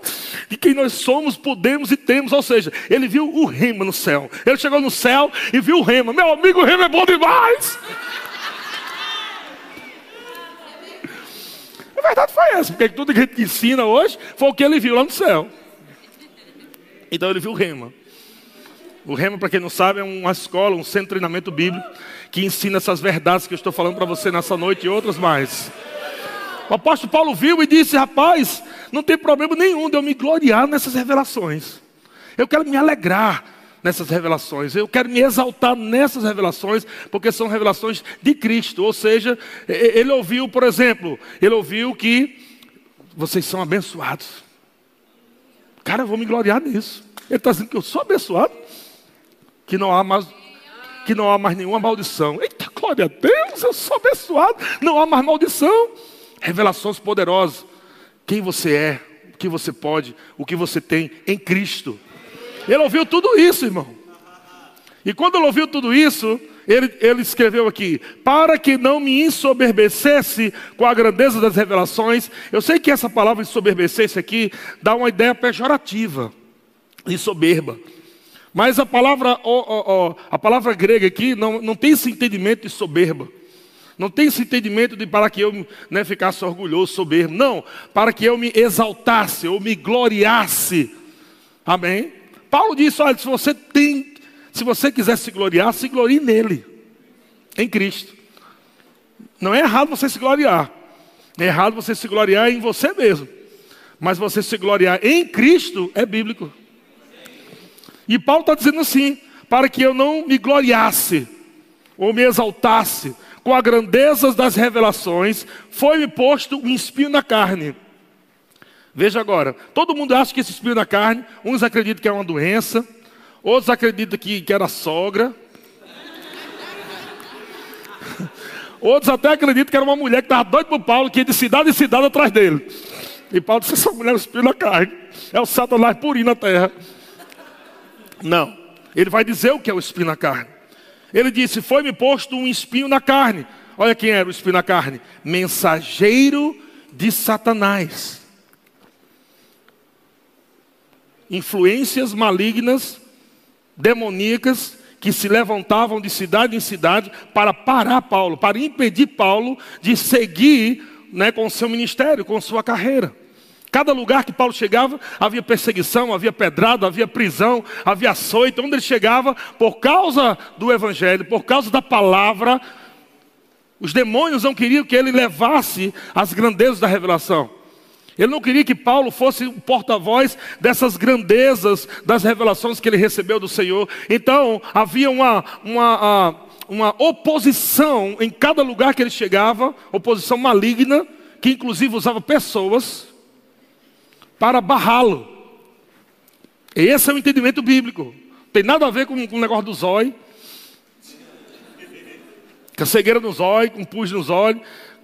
de quem nós somos, podemos e temos. Ou seja, ele viu o rema no céu. Ele chegou no céu e viu o rema. Meu amigo, o rema é bom demais. Verdade foi essa, porque tudo que a gente ensina hoje foi o que ele viu lá no céu. Então ele viu o Rema. O Rema, para quem não sabe, é uma escola, um centro de treinamento bíblico que ensina essas verdades que eu estou falando para você nessa noite e outras mais. O apóstolo Paulo viu e disse: Rapaz, não tem problema nenhum de eu me gloriar nessas revelações. Eu quero me alegrar nessas revelações. Eu quero me exaltar nessas revelações, porque são revelações de Cristo. Ou seja, ele ouviu, por exemplo, ele ouviu que vocês são abençoados. Cara, eu vou me gloriar nisso. Ele está dizendo que eu sou abençoado, que não há mais, que não há mais nenhuma maldição. Eita, glória a Deus, eu sou abençoado, não há mais maldição. Revelações poderosas. Quem você é, o que você pode, o que você tem em Cristo. Ele ouviu tudo isso, irmão. E quando ele ouviu tudo isso, ele, ele, escreveu aqui: para que não me ensoberbecesse com a grandeza das revelações. Eu sei que essa palavra ensoberbecesse aqui dá uma ideia pejorativa de soberba. Mas a palavra, a palavra grega aqui não, não tem esse entendimento de soberba. Não tem esse entendimento de para que eu né, ficasse orgulhoso, soberbo. Não, para que eu me exaltasse, ou me gloriasse. Amém? Paulo disse: olha, se você tem, se você quiser se gloriar, se glorie nele, em Cristo. Não é errado você se gloriar, é errado você se gloriar em você mesmo. Mas você se gloriar em Cristo é bíblico. E Paulo está dizendo assim: para que eu não me gloriasse ou me exaltasse com as grandezas das revelações, foi-me posto um espinho na carne Veja agora, todo mundo acha que esse espinho na carne, uns acreditam que é uma doença, outros acreditam que, que era sogra, outros até acreditam que era uma mulher que estava doida para Paulo, que ia de cidade em cidade atrás dele. E Paulo disse: essa mulher é um espinho na carne, é o Satanás purinho na terra. Não, ele vai dizer o que é o espinho na carne. Ele disse: Foi-me posto um espinho na carne. Olha quem era o espinho na carne: mensageiro de Satanás influências malignas, demoníacas, que se levantavam de cidade em cidade para parar Paulo, para impedir Paulo de seguir né, com o seu ministério, com sua carreira. Cada lugar que Paulo chegava, havia perseguição, havia pedrada, havia prisão, havia açoite. Onde ele chegava, por causa do Evangelho, por causa da palavra, os demônios não queriam que ele levasse as grandezas da revelação. Ele não queria que Paulo fosse o porta-voz dessas grandezas das revelações que ele recebeu do Senhor. Então, havia uma, uma, uma oposição em cada lugar que ele chegava oposição maligna, que inclusive usava pessoas para barrá-lo. Esse é o entendimento bíblico. Tem nada a ver com, com o negócio do zóio. Com a cegueira no zóio, com pus no zóio.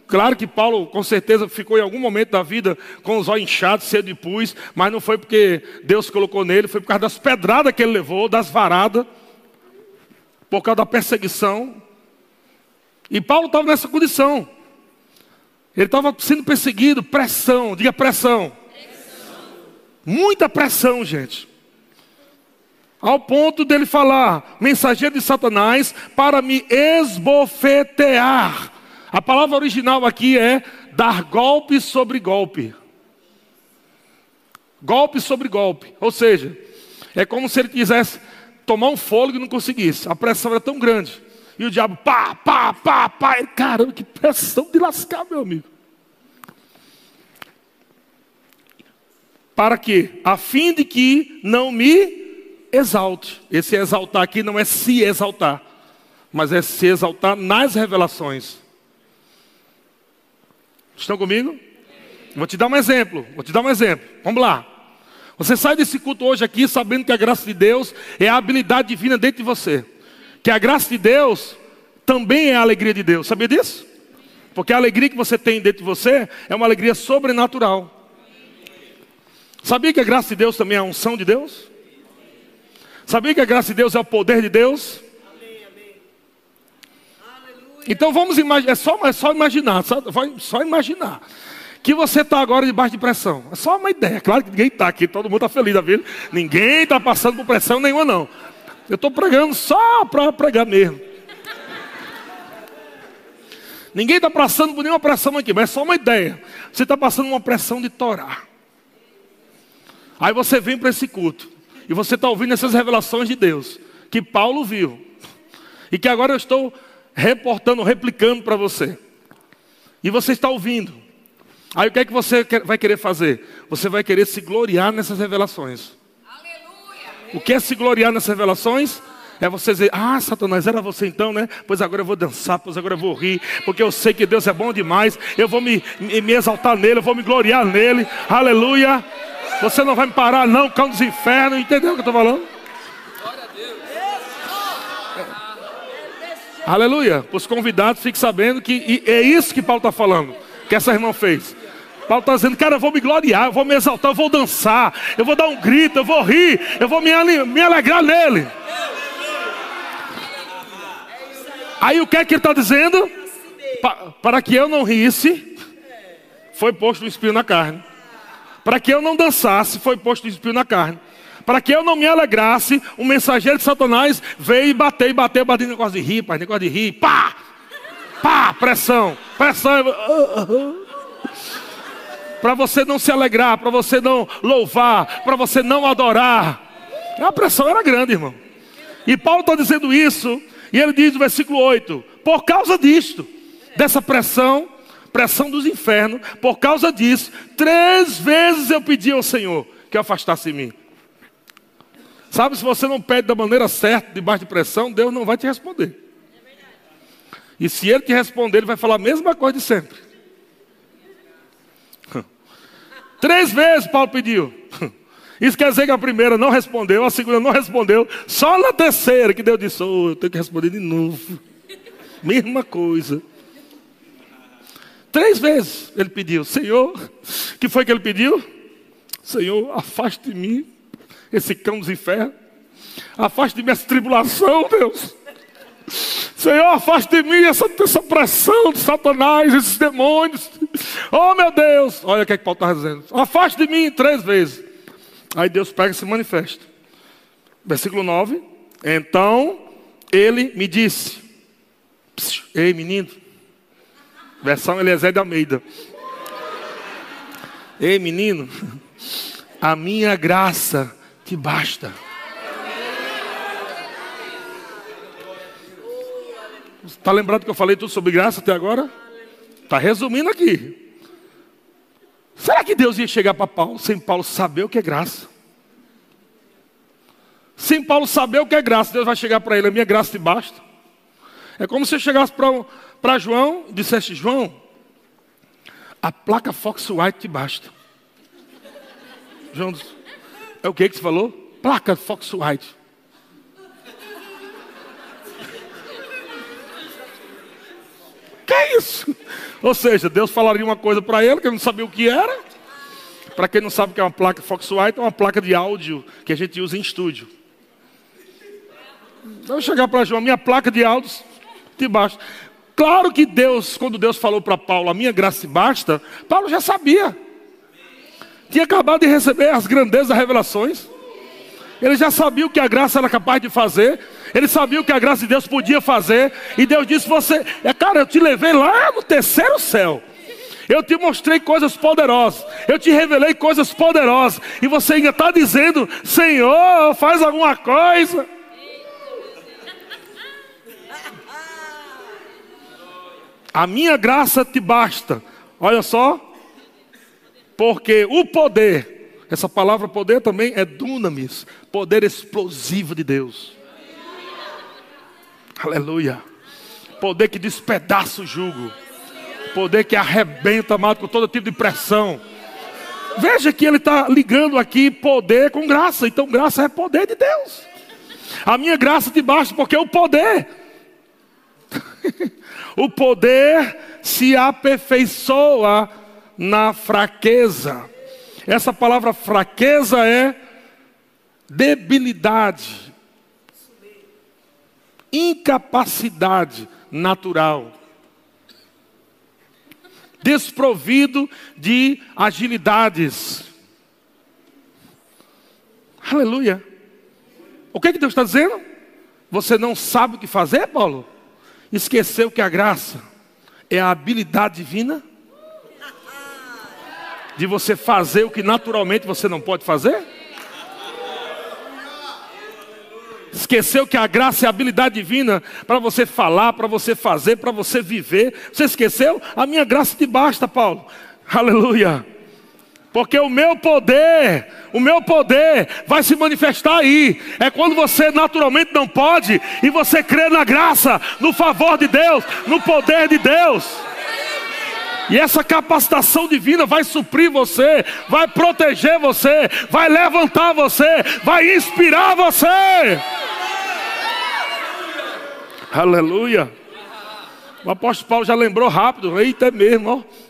Claro que Paulo, com certeza, ficou em algum momento da vida com os olhos inchados, cedo de pus, mas não foi porque Deus colocou nele, foi por causa das pedradas que ele levou, das varadas, por causa da perseguição. E Paulo estava nessa condição. Ele estava sendo perseguido, pressão, diga pressão. pressão. Muita pressão, gente. Ao ponto dele falar, mensageiro de Satanás, para me esbofetear a palavra original aqui é dar golpe sobre golpe. Golpe sobre golpe. Ou seja, É como se ele quisesse tomar um fôlego e não conseguisse. A pressão era tão grande. E o diabo, pá, pá, pá, pá. Caramba, que pressão de lascar, meu amigo. Para que? A fim de que não me exalte. Esse exaltar aqui não é se exaltar, mas é se exaltar nas revelações. Estão comigo? Vou te dar um exemplo. Vou te dar um exemplo. Vamos lá. Você sai desse culto hoje aqui sabendo que a graça de Deus é a habilidade divina dentro de você. Que a graça de Deus também é a alegria de Deus. Sabia disso? Porque a alegria que você tem dentro de você é uma alegria sobrenatural. Sabia que a graça de Deus também é a unção de Deus? Sabia que a graça de Deus é o poder de Deus? Então vamos imaginar, é só, é só imaginar, só, só imaginar que você está agora debaixo de pressão. É só uma ideia. Claro que ninguém está aqui, todo mundo está feliz da vida. Ninguém está passando por pressão nenhuma, não. Eu estou pregando só para pregar mesmo. Ninguém está passando por nenhuma pressão aqui, mas é só uma ideia. Você está passando uma pressão de Torá. Aí você vem para esse culto. E você está ouvindo essas revelações de Deus. Que Paulo viu. E que agora eu estou reportando, replicando para você. E você está ouvindo. Aí o que é que você vai querer fazer? Você vai querer se gloriar nessas revelações. Aleluia. O que é se gloriar nessas revelações? É você dizer, ah, Satanás, era você então, né? Pois agora eu vou dançar, pois agora eu vou rir, porque eu sei que Deus é bom demais, eu vou me, me exaltar nele, eu vou me gloriar nele, aleluia. Você não vai me parar, não, cão dos infernos, entendeu o que eu estou falando? Aleluia. Os convidados fiquem sabendo que é isso que Paulo está falando, que essa irmã fez. Paulo está dizendo, cara, eu vou me gloriar, eu vou me exaltar, eu vou dançar, eu vou dar um grito, eu vou rir, eu vou me, me alegrar nele. Aí o que é que ele está dizendo? Pa, para que eu não risse, foi posto o espinho na carne. Para que eu não dançasse, foi posto o espinho na carne. Para que eu não me alegrasse, o mensageiro de Satanás veio e bateu, e bateu, bateu, negócio de rir, pai, negócio de rir, pá, pá, pressão, pressão. para você não se alegrar, para você não louvar, para você não adorar. A pressão era grande, irmão. E Paulo está dizendo isso, e ele diz no versículo 8: por causa disto, dessa pressão, pressão dos infernos, por causa disso, três vezes eu pedi ao Senhor que afastasse de mim. Sabe, se você não pede da maneira certa, debaixo de pressão, Deus não vai te responder. E se Ele te responder, Ele vai falar a mesma coisa de sempre. Três vezes Paulo pediu. Isso quer dizer que a primeira não respondeu, a segunda não respondeu, só na terceira que Deus disse: oh, eu tenho que responder de novo. Mesma coisa. Três vezes ele pediu: Senhor, que foi que ele pediu? Senhor, afaste de mim esse cão dos infernos. Afaste de mim essa tribulação, Deus. Senhor, afaste de mim essa, essa pressão de Satanás, esses demônios. Oh, meu Deus. Olha o que, é que Paulo está dizendo. Afaste de mim três vezes. Aí Deus pega e se manifesta. Versículo 9. Então ele me disse: Ei, menino. Versão Eliezer de Almeida. Ei, menino. A minha graça te basta. Está lembrado que eu falei tudo sobre graça até agora? Está resumindo aqui. Será que Deus ia chegar para Paulo sem Paulo saber o que é graça? Sem Paulo saber o que é graça, Deus vai chegar para ele, a minha graça te basta. É como se eu chegasse para João e dissesse, João, a placa Fox White te basta. João disse, é o que que você falou? Placa Fox White. Que é isso? Ou seja, Deus falaria uma coisa para ele que ele não sabia o que era. Para quem não sabe o que é uma placa Fox White, é uma placa de áudio que a gente usa em estúdio. Então eu chegar para João, minha placa de áudio te basta. Claro que Deus, quando Deus falou para Paulo, a minha graça basta, Paulo já sabia tinha acabado de receber as grandezas das revelações. Ele já sabia o que a graça era capaz de fazer. Ele sabia o que a graça de Deus podia fazer. E Deus disse: Você, é, cara, eu te levei lá no terceiro céu. Eu te mostrei coisas poderosas. Eu te revelei coisas poderosas. E você ainda está dizendo: Senhor, faz alguma coisa. A minha graça te basta. Olha só. Porque o poder, essa palavra poder também é dunamis, poder explosivo de Deus. Aleluia. Poder que despedaça o jugo. Poder que arrebenta, amado, com todo tipo de pressão. Veja que ele está ligando aqui poder com graça. Então, graça é poder de Deus. A minha graça te basta porque é o poder. o poder se aperfeiçoa na fraqueza. Essa palavra fraqueza é debilidade, incapacidade natural, desprovido de agilidades. Aleluia. O que, é que Deus está dizendo? Você não sabe o que fazer, Paulo? Esqueceu que a graça é a habilidade divina de você fazer o que naturalmente você não pode fazer? Esqueceu que a graça é a habilidade divina para você falar, para você fazer, para você viver. Você esqueceu? A minha graça te basta, Paulo. Aleluia. Porque o meu poder, o meu poder vai se manifestar aí. É quando você naturalmente não pode e você crê na graça, no favor de Deus, no poder de Deus. E essa capacitação divina vai suprir você, vai proteger você, vai levantar você, vai inspirar você. Aleluia. O apóstolo Paulo já lembrou rápido, eita é mesmo, ó.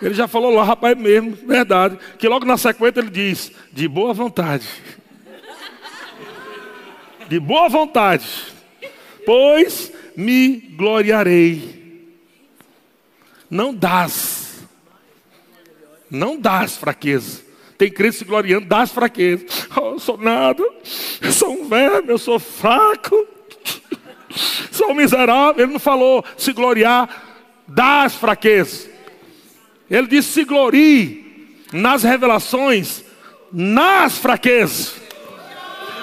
Ele já falou lá, rapaz, é mesmo, verdade. Que logo na sequência ele diz: de boa vontade. De boa vontade. Pois me gloriarei. Não das. Não das fraquezas. Tem crente se gloriando das fraquezas. Oh, eu sou nada. Eu sou um verme, eu sou fraco. Sou miserável. Ele não falou se gloriar das fraquezas. Ele disse: se glorie nas revelações, nas fraquezas.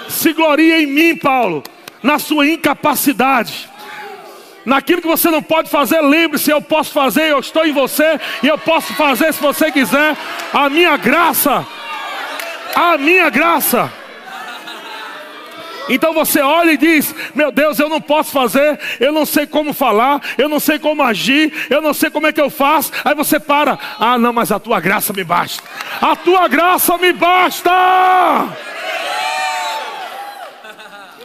Se glorie em mim, Paulo, na sua incapacidade. Naquilo que você não pode fazer, lembre-se: eu posso fazer, eu estou em você e eu posso fazer se você quiser. A minha graça, a minha graça. Então você olha e diz: Meu Deus, eu não posso fazer, eu não sei como falar, eu não sei como agir, eu não sei como é que eu faço. Aí você para: Ah, não, mas a tua graça me basta. A tua graça me basta.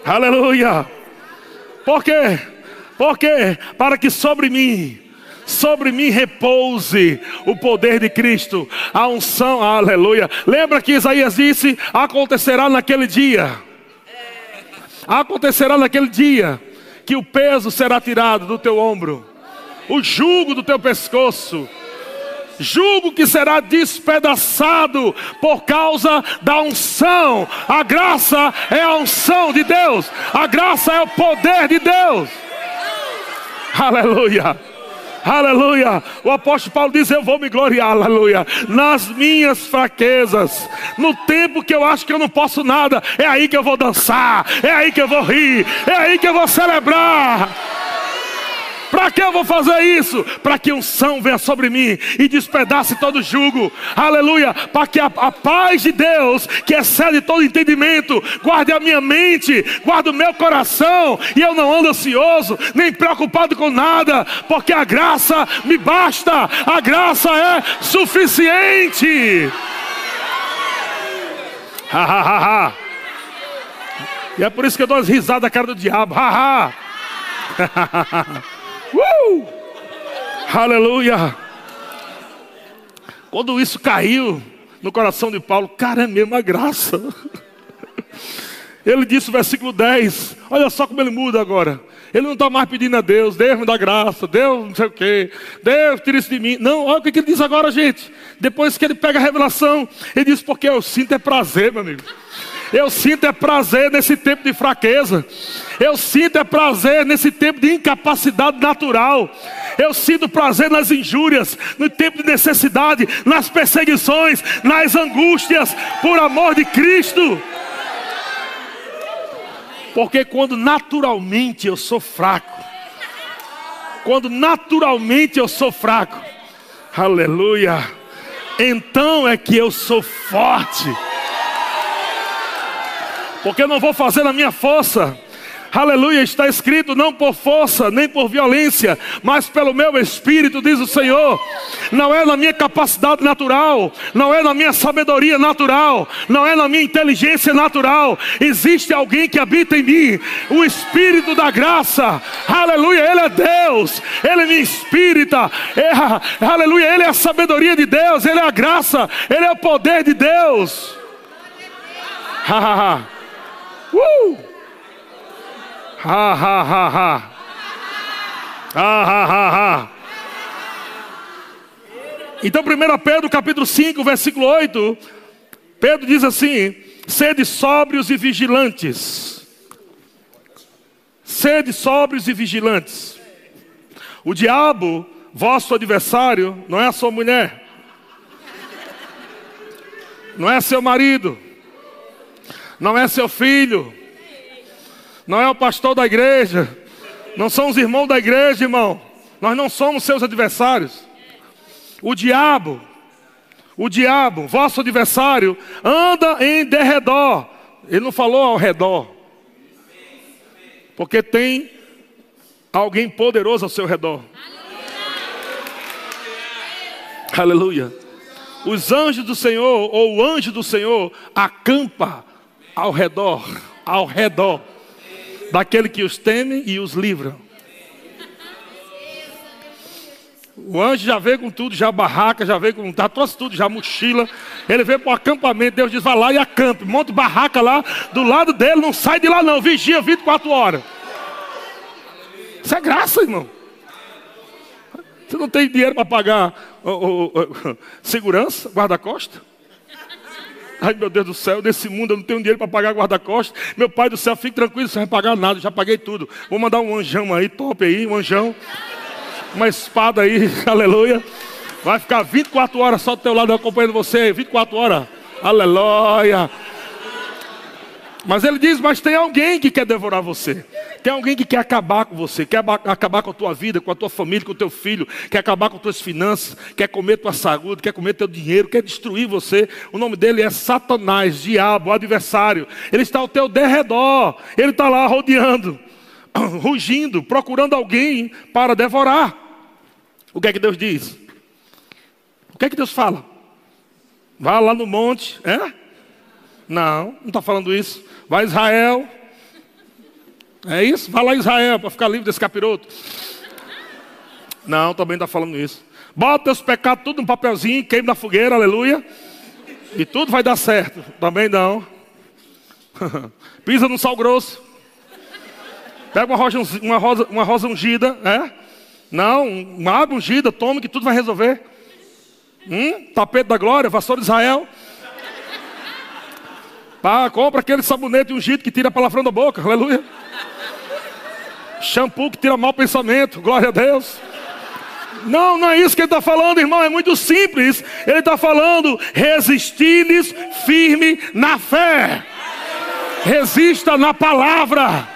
Aleluia. Por quê? Porque para que sobre mim sobre mim repouse o poder de Cristo, a unção, aleluia. Lembra que Isaías disse: acontecerá naquele dia Acontecerá naquele dia que o peso será tirado do teu ombro, o jugo do teu pescoço, jugo que será despedaçado por causa da unção. A graça é a unção de Deus, a graça é o poder de Deus. Aleluia. Aleluia. O apóstolo Paulo diz: Eu vou me gloriar, aleluia, nas minhas fraquezas. No tempo que eu acho que eu não posso nada, é aí que eu vou dançar, é aí que eu vou rir, é aí que eu vou celebrar. Para que eu vou fazer isso? Para que unção venha sobre mim e despedace todo jugo. Aleluia. Para que a, a, paz de Deus, que excede todo entendimento, guarde a minha mente, guarde o meu coração. E eu não ando ansioso, nem preocupado com nada, porque a graça me basta. A graça é suficiente. E é por isso que eu dou as risadas da cara do diabo. Ha, ha. Uh! Aleluia! Quando isso caiu no coração de Paulo, cara, é mesmo a graça. Ele disse versículo 10, olha só como ele muda agora. Ele não está mais pedindo a Deus, Deus me dá graça, Deus não sei o quê, Deus tira isso de mim. Não, olha o que ele diz agora, gente. Depois que ele pega a revelação, ele diz, porque eu sinto é prazer, meu amigo. Eu sinto é prazer nesse tempo de fraqueza. Eu sinto é prazer nesse tempo de incapacidade natural. Eu sinto prazer nas injúrias, no tempo de necessidade, nas perseguições, nas angústias, por amor de Cristo. Porque quando naturalmente eu sou fraco, quando naturalmente eu sou fraco, aleluia, então é que eu sou forte. Porque eu não vou fazer na minha força, Aleluia, está escrito não por força, nem por violência, mas pelo meu espírito, diz o Senhor. Não é na minha capacidade natural, não é na minha sabedoria natural, não é na minha inteligência natural. Existe alguém que habita em mim, o espírito da graça. Aleluia, ele é Deus, ele me espírita. É, aleluia, ele é a sabedoria de Deus, ele é a graça, ele é o poder de Deus. Ha ha ha. Uh! Ha, ha, ha, ha. Ha, ha, ha, ha. Então, 1 Pedro capítulo 5, versículo 8, Pedro diz assim: sede sóbrios e vigilantes. Sede sóbrios e vigilantes. O diabo, vosso adversário, não é a sua mulher, não é seu marido, não é seu filho, não é o pastor da igreja, não são os irmãos da igreja, irmão. Nós não somos seus adversários. O diabo, o diabo, vosso adversário, anda em derredor. Ele não falou ao redor, porque tem alguém poderoso ao seu redor. Aleluia. Os anjos do Senhor, ou o anjo do Senhor, acampa ao redor, ao redor daquele que os teme e os livra. O anjo já veio com tudo, já barraca, já veio com, já trouxe tudo, já mochila. Ele veio para o acampamento, Deus diz, vai lá e acampe, monte barraca lá, do lado dele, não sai de lá não, vigia 24 horas. Isso é graça, irmão. Você não tem dinheiro para pagar oh, oh, oh, segurança, guarda-costa? Ai meu Deus do céu, nesse mundo eu não tenho dinheiro para pagar guarda-costas. Meu pai do céu, fique tranquilo, você não vai pagar nada, já paguei tudo. Vou mandar um anjão aí, top aí, um anjão. Uma espada aí, aleluia. Vai ficar 24 horas só do teu lado acompanhando você, 24 horas. Aleluia. Mas ele diz: Mas tem alguém que quer devorar você. Tem alguém que quer acabar com você, quer acabar com a tua vida, com a tua família, com o teu filho, quer acabar com as tuas finanças, quer comer tua saúde, quer comer teu dinheiro, quer destruir você. O nome dele é Satanás, diabo, adversário. Ele está ao teu derredor, ele está lá rodeando, rugindo, procurando alguém para devorar. O que é que Deus diz? O que é que Deus fala? Vá lá no monte, é? Não, não está falando isso. Vai Israel. É isso? Vai lá Israel para ficar livre desse capiroto. Não, também está falando isso. Bota teus pecados tudo num papelzinho, queima na fogueira, aleluia. E tudo vai dar certo. Também não. Pisa no sal grosso. Pega uma rosa, uma rosa, uma rosa ungida, é? Não, uma água ungida, tome que tudo vai resolver. Hum? Tapete da glória, vassoura de Israel. Pá, compra aquele sabonete ungido que tira palavrão da boca, aleluia. Shampoo que tira mau pensamento, glória a Deus. Não, não é isso que ele está falando, irmão, é muito simples. Ele está falando, resistir-lhes firme na fé. Resista na palavra.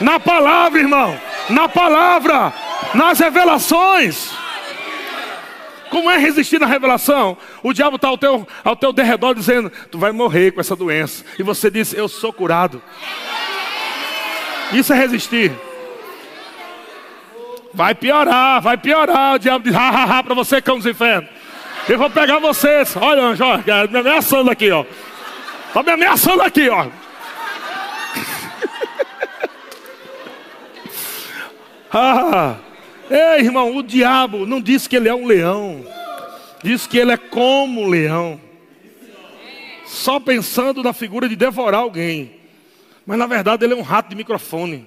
Na palavra, irmão. Na palavra. Nas revelações. Como é resistir na revelação? O diabo está ao teu, ao teu derredor dizendo: Tu vai morrer com essa doença. E você diz: Eu sou curado. Isso é resistir. Vai piorar, vai piorar. O diabo diz: Ha, ha, ha, para você, cão dos infernos. Eu vou pegar vocês. Olha, anjo, me ameaçando aqui, ó. Está me ameaçando aqui, ó. ah. Ei, irmão, o diabo não diz que ele é um leão, diz que ele é como um leão, só pensando na figura de devorar alguém, mas na verdade ele é um rato de microfone.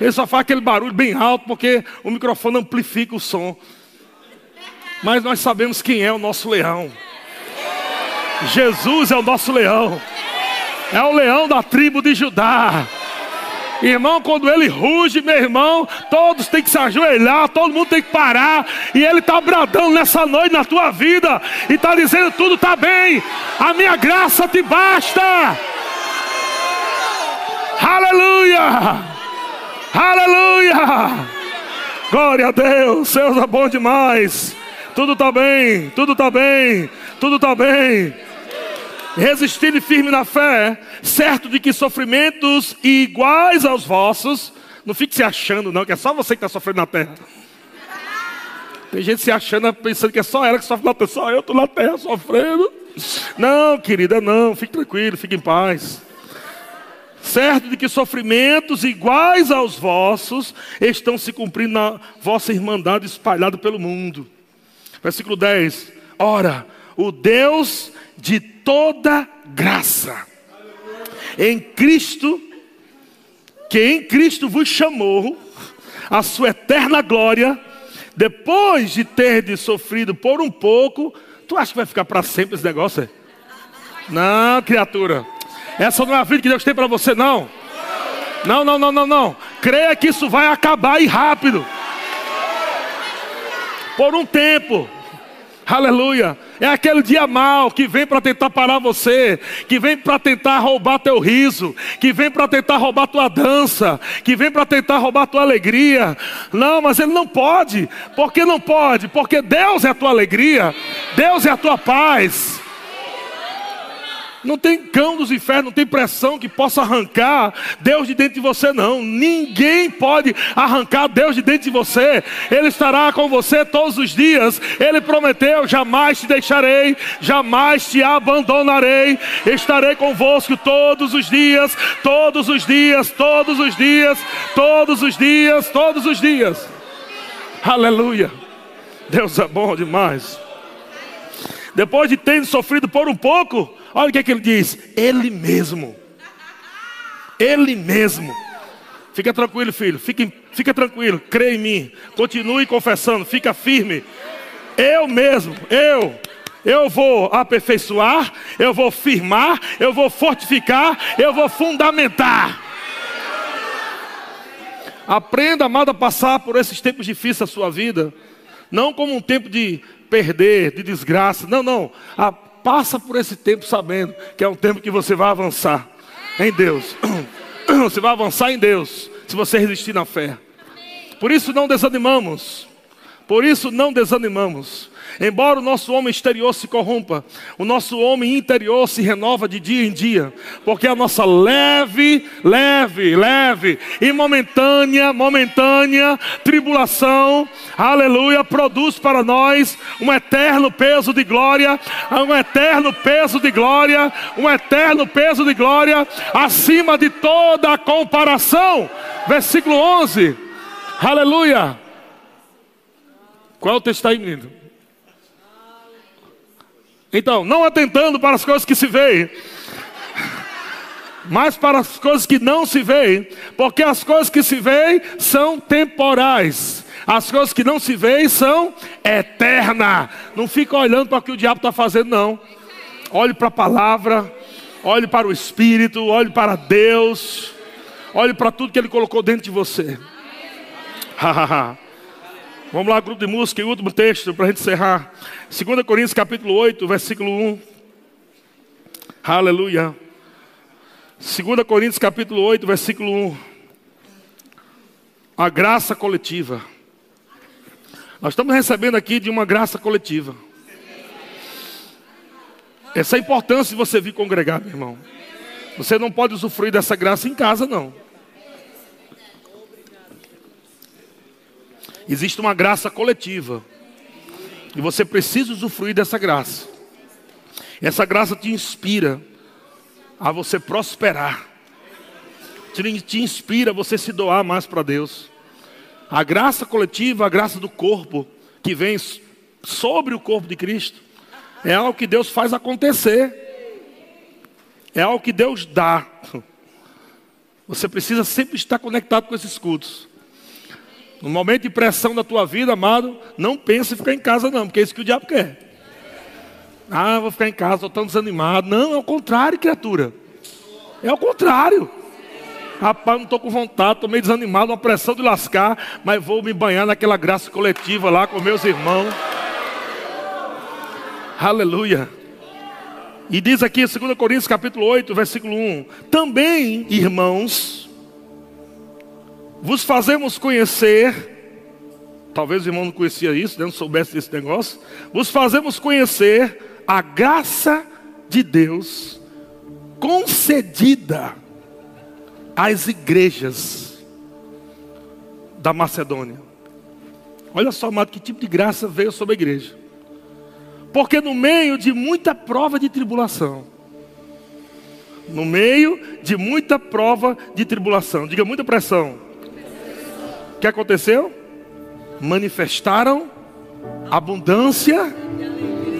Ele só faz aquele barulho bem alto porque o microfone amplifica o som. Mas nós sabemos quem é o nosso leão. Jesus é o nosso leão. É o leão da tribo de Judá. Irmão, quando ele ruge, meu irmão, todos têm que se ajoelhar, todo mundo tem que parar. E ele está bradando nessa noite na tua vida. E está dizendo: tudo está bem, a minha graça te basta. Aleluia! Aleluia! Glória a Deus, Deus é bom demais. Tudo está bem, tudo está bem, tudo está bem. Resistindo firme na fé, certo de que sofrimentos iguais aos vossos, não fique se achando, não, que é só você que está sofrendo na terra. Tem gente se achando, pensando que é só ela que sofre na terra, só eu estou na terra sofrendo. Não, querida, não, fique tranquilo, fique em paz. Certo de que sofrimentos iguais aos vossos estão se cumprindo na vossa irmandade espalhada pelo mundo. Versículo 10: Ora, o Deus de toda graça, em Cristo, que em Cristo vos chamou a sua eterna glória, depois de ter sofrido por um pouco, tu acha que vai ficar para sempre esse negócio? Não, criatura. Essa não é a vida que Deus tem para você, não. Não, não, não, não, não. Creia que isso vai acabar e rápido. Por um tempo. Aleluia. É aquele dia mal que vem para tentar parar você, que vem para tentar roubar teu riso, que vem para tentar roubar tua dança, que vem para tentar roubar tua alegria. Não, mas ele não pode. Por que não pode? Porque Deus é a tua alegria, Deus é a tua paz. Não tem cão dos infernos, não tem pressão que possa arrancar Deus de dentro de você, não. Ninguém pode arrancar Deus de dentro de você. Ele estará com você todos os dias. Ele prometeu: jamais te deixarei, jamais te abandonarei. Estarei convosco todos os dias, todos os dias, todos os dias, todos os dias, todos os dias. Aleluia. Deus é bom demais. Depois de ter sofrido por um pouco, Olha o que, é que ele diz: Ele mesmo. Ele mesmo. Fica tranquilo, filho. Fica, fica tranquilo. Crê em mim. Continue confessando. Fica firme. Eu mesmo, eu. Eu vou aperfeiçoar, eu vou firmar, eu vou fortificar, eu vou fundamentar. Aprenda, amado, a passar por esses tempos difíceis da sua vida, não como um tempo de perder, de desgraça. Não, não passa por esse tempo sabendo que é um tempo que você vai avançar em Deus. Você vai avançar em Deus se você resistir na fé. Por isso não desanimamos. Por isso não desanimamos. Embora o nosso homem exterior se corrompa, o nosso homem interior se renova de dia em dia, porque a nossa leve, leve, leve e momentânea, momentânea tribulação, aleluia, produz para nós um eterno peso de glória, um eterno peso de glória, um eterno peso de glória acima de toda a comparação. Versículo 11. Aleluia. Qual é o texto aí, menino? Então, não atentando para as coisas que se veem, mas para as coisas que não se veem, porque as coisas que se veem são temporais. As coisas que não se veem são eternas. Não fica olhando para o que o diabo está fazendo, não. Olhe para a palavra, olhe para o Espírito, olhe para Deus, olhe para tudo que Ele colocou dentro de você. Vamos lá, grupo de música, e último texto para a gente encerrar. 2 Coríntios capítulo 8, versículo 1. Aleluia. 2 Coríntios capítulo 8, versículo 1. A graça coletiva. Nós estamos recebendo aqui de uma graça coletiva. Essa é a importância de você vir congregar, meu irmão. Você não pode usufruir dessa graça em casa, não. Existe uma graça coletiva. E você precisa usufruir dessa graça. Essa graça te inspira a você prosperar. Te, inspira a você se doar mais para Deus. A graça coletiva, a graça do corpo, que vem sobre o corpo de Cristo, é algo que Deus faz acontecer. É algo que Deus dá. Você precisa sempre estar conectado com esses cultos. No momento de pressão da tua vida, amado, não pense em ficar em casa, não, porque é isso que o diabo quer. Ah, vou ficar em casa, estou tão desanimado. Não, é o contrário, criatura. É o contrário. Rapaz, não estou com vontade, estou meio desanimado, uma pressão de lascar, mas vou me banhar naquela graça coletiva lá com meus irmãos. Aleluia. E diz aqui, 2 Coríntios capítulo 8, versículo 1: Também, irmãos, vos fazemos conhecer, talvez o irmão não conhecia isso, não soubesse desse negócio, vos fazemos conhecer a graça de Deus concedida às igrejas da Macedônia. Olha só, amado, que tipo de graça veio sobre a igreja. Porque no meio de muita prova de tribulação, no meio de muita prova de tribulação, diga muita pressão. Que aconteceu? Manifestaram abundância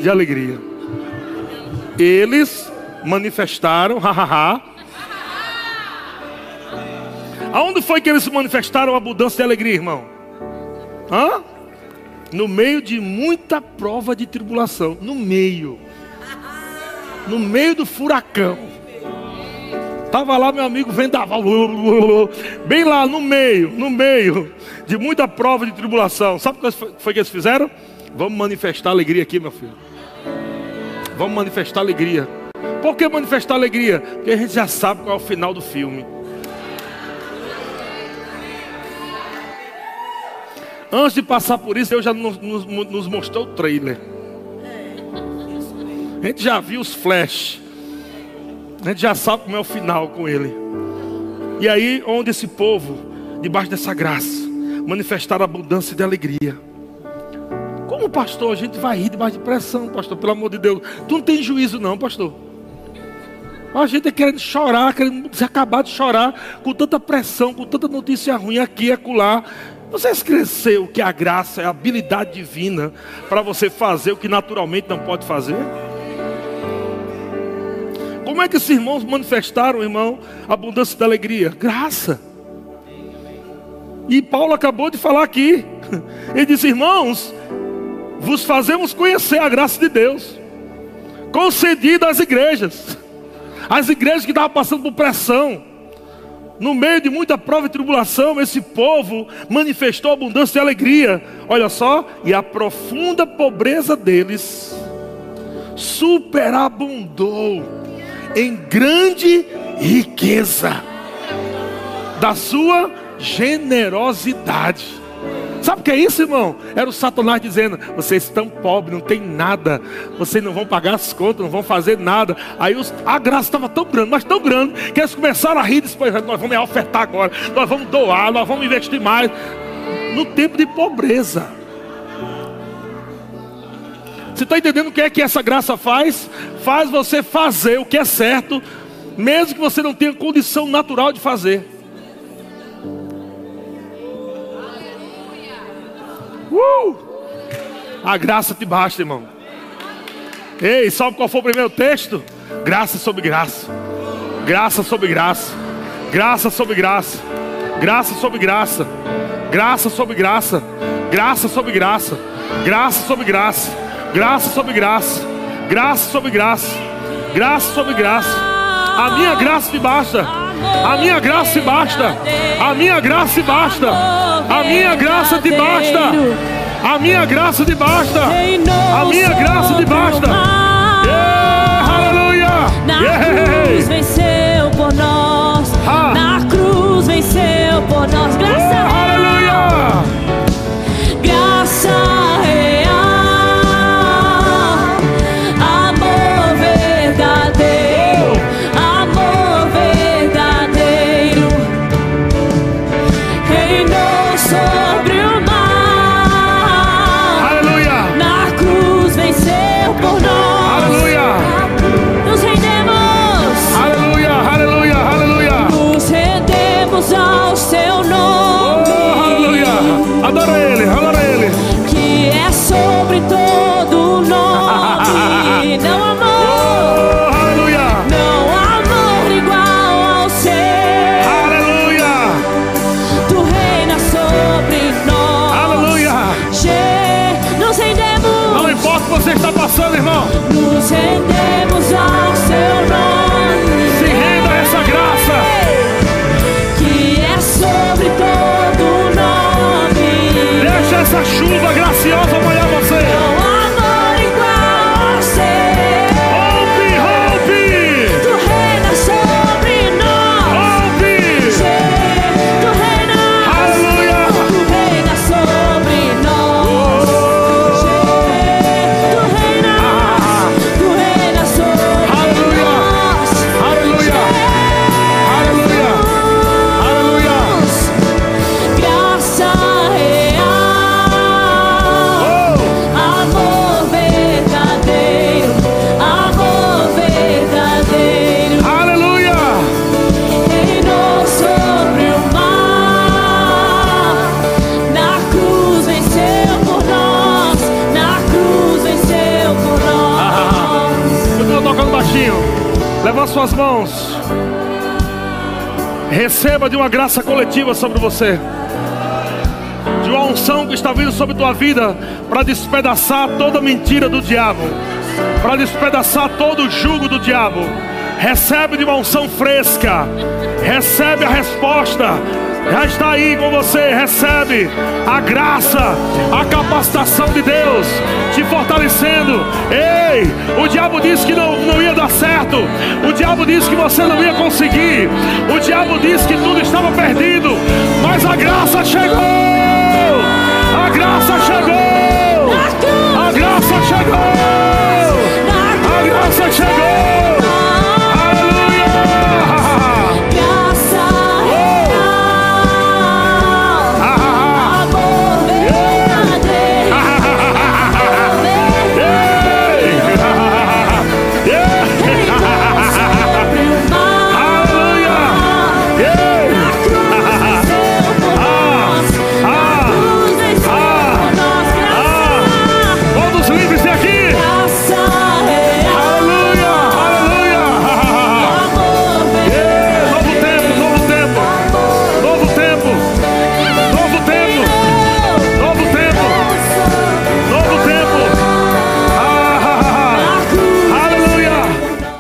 de alegria. Eles manifestaram, hahaha, Aonde foi que eles manifestaram abundância de alegria, irmão? Hã? No meio de muita prova de tribulação. No meio. No meio do furacão. Estava lá meu amigo vendaval. Bem lá no meio, no meio de muita prova de tribulação. Sabe o que foi que eles fizeram? Vamos manifestar alegria aqui, meu filho. Vamos manifestar alegria. Por que manifestar alegria? Porque a gente já sabe qual é o final do filme. Antes de passar por isso, Deus já nos, nos, nos mostrou o trailer. A gente já viu os flash. A gente já sabe como é o final com ele. E aí, onde esse povo, debaixo dessa graça, manifestar abundância de alegria. Como pastor, a gente vai rir debaixo de pressão, pastor, pelo amor de Deus. Tu não tem juízo, não, pastor. A gente é querendo chorar, querendo se acabar de chorar, com tanta pressão, com tanta notícia ruim aqui e acolá. Você esqueceu que a graça é a habilidade divina para você fazer o que naturalmente não pode fazer? Como é que esses irmãos manifestaram, irmão, abundância da alegria? Graça. E Paulo acabou de falar aqui. Ele disse: Irmãos, vos fazemos conhecer a graça de Deus, concedida às igrejas, as igrejas que estavam passando por pressão, no meio de muita prova e tribulação, esse povo manifestou abundância de alegria. Olha só, e a profunda pobreza deles superabundou em grande riqueza da sua generosidade. Sabe o que é isso, irmão? Era o Satanás dizendo: vocês estão pobres, não tem nada, vocês não vão pagar as contas, não vão fazer nada. Aí os, a graça estava tão grande, mas tão grande, que eles começaram a rir depois: nós vamos ofertar agora, nós vamos doar, nós vamos investir mais. No tempo de pobreza. Você está entendendo o que é que essa graça faz? Faz você fazer o que é certo, mesmo que você não tenha condição natural de fazer. Uh! A graça te basta, irmão. Ei, sabe qual foi o primeiro texto? Graça sobre graça. Graça sobre graça. Graça sobre graça. Graça sobre graça. Graça sobre graça. Graça sobre graça. Graça sobre graça. Graça sobre graça. Graça sobre graça. Graça sobre graça. A minha graça te basta. A minha graça te basta. A minha graça te basta. A minha graça te basta. A minha graça te basta. A minha graça te basta. Yeah, aleluia. Na cruz venceu por nós. Na cruz venceu por nós. Coletiva sobre você. De uma unção que está vindo sobre tua vida para despedaçar toda mentira do diabo, para despedaçar todo o jugo do diabo. Recebe de uma unção fresca. Recebe a resposta já está aí com você. Recebe a graça, a capacitação de Deus te fortalecendo. Ei, o diabo disse que não, não ia dar certo. O diabo disse que você não ia conseguir. O diabo disse que tudo estava perdido. Mas a graça chegou. A graça chegou. A graça chegou.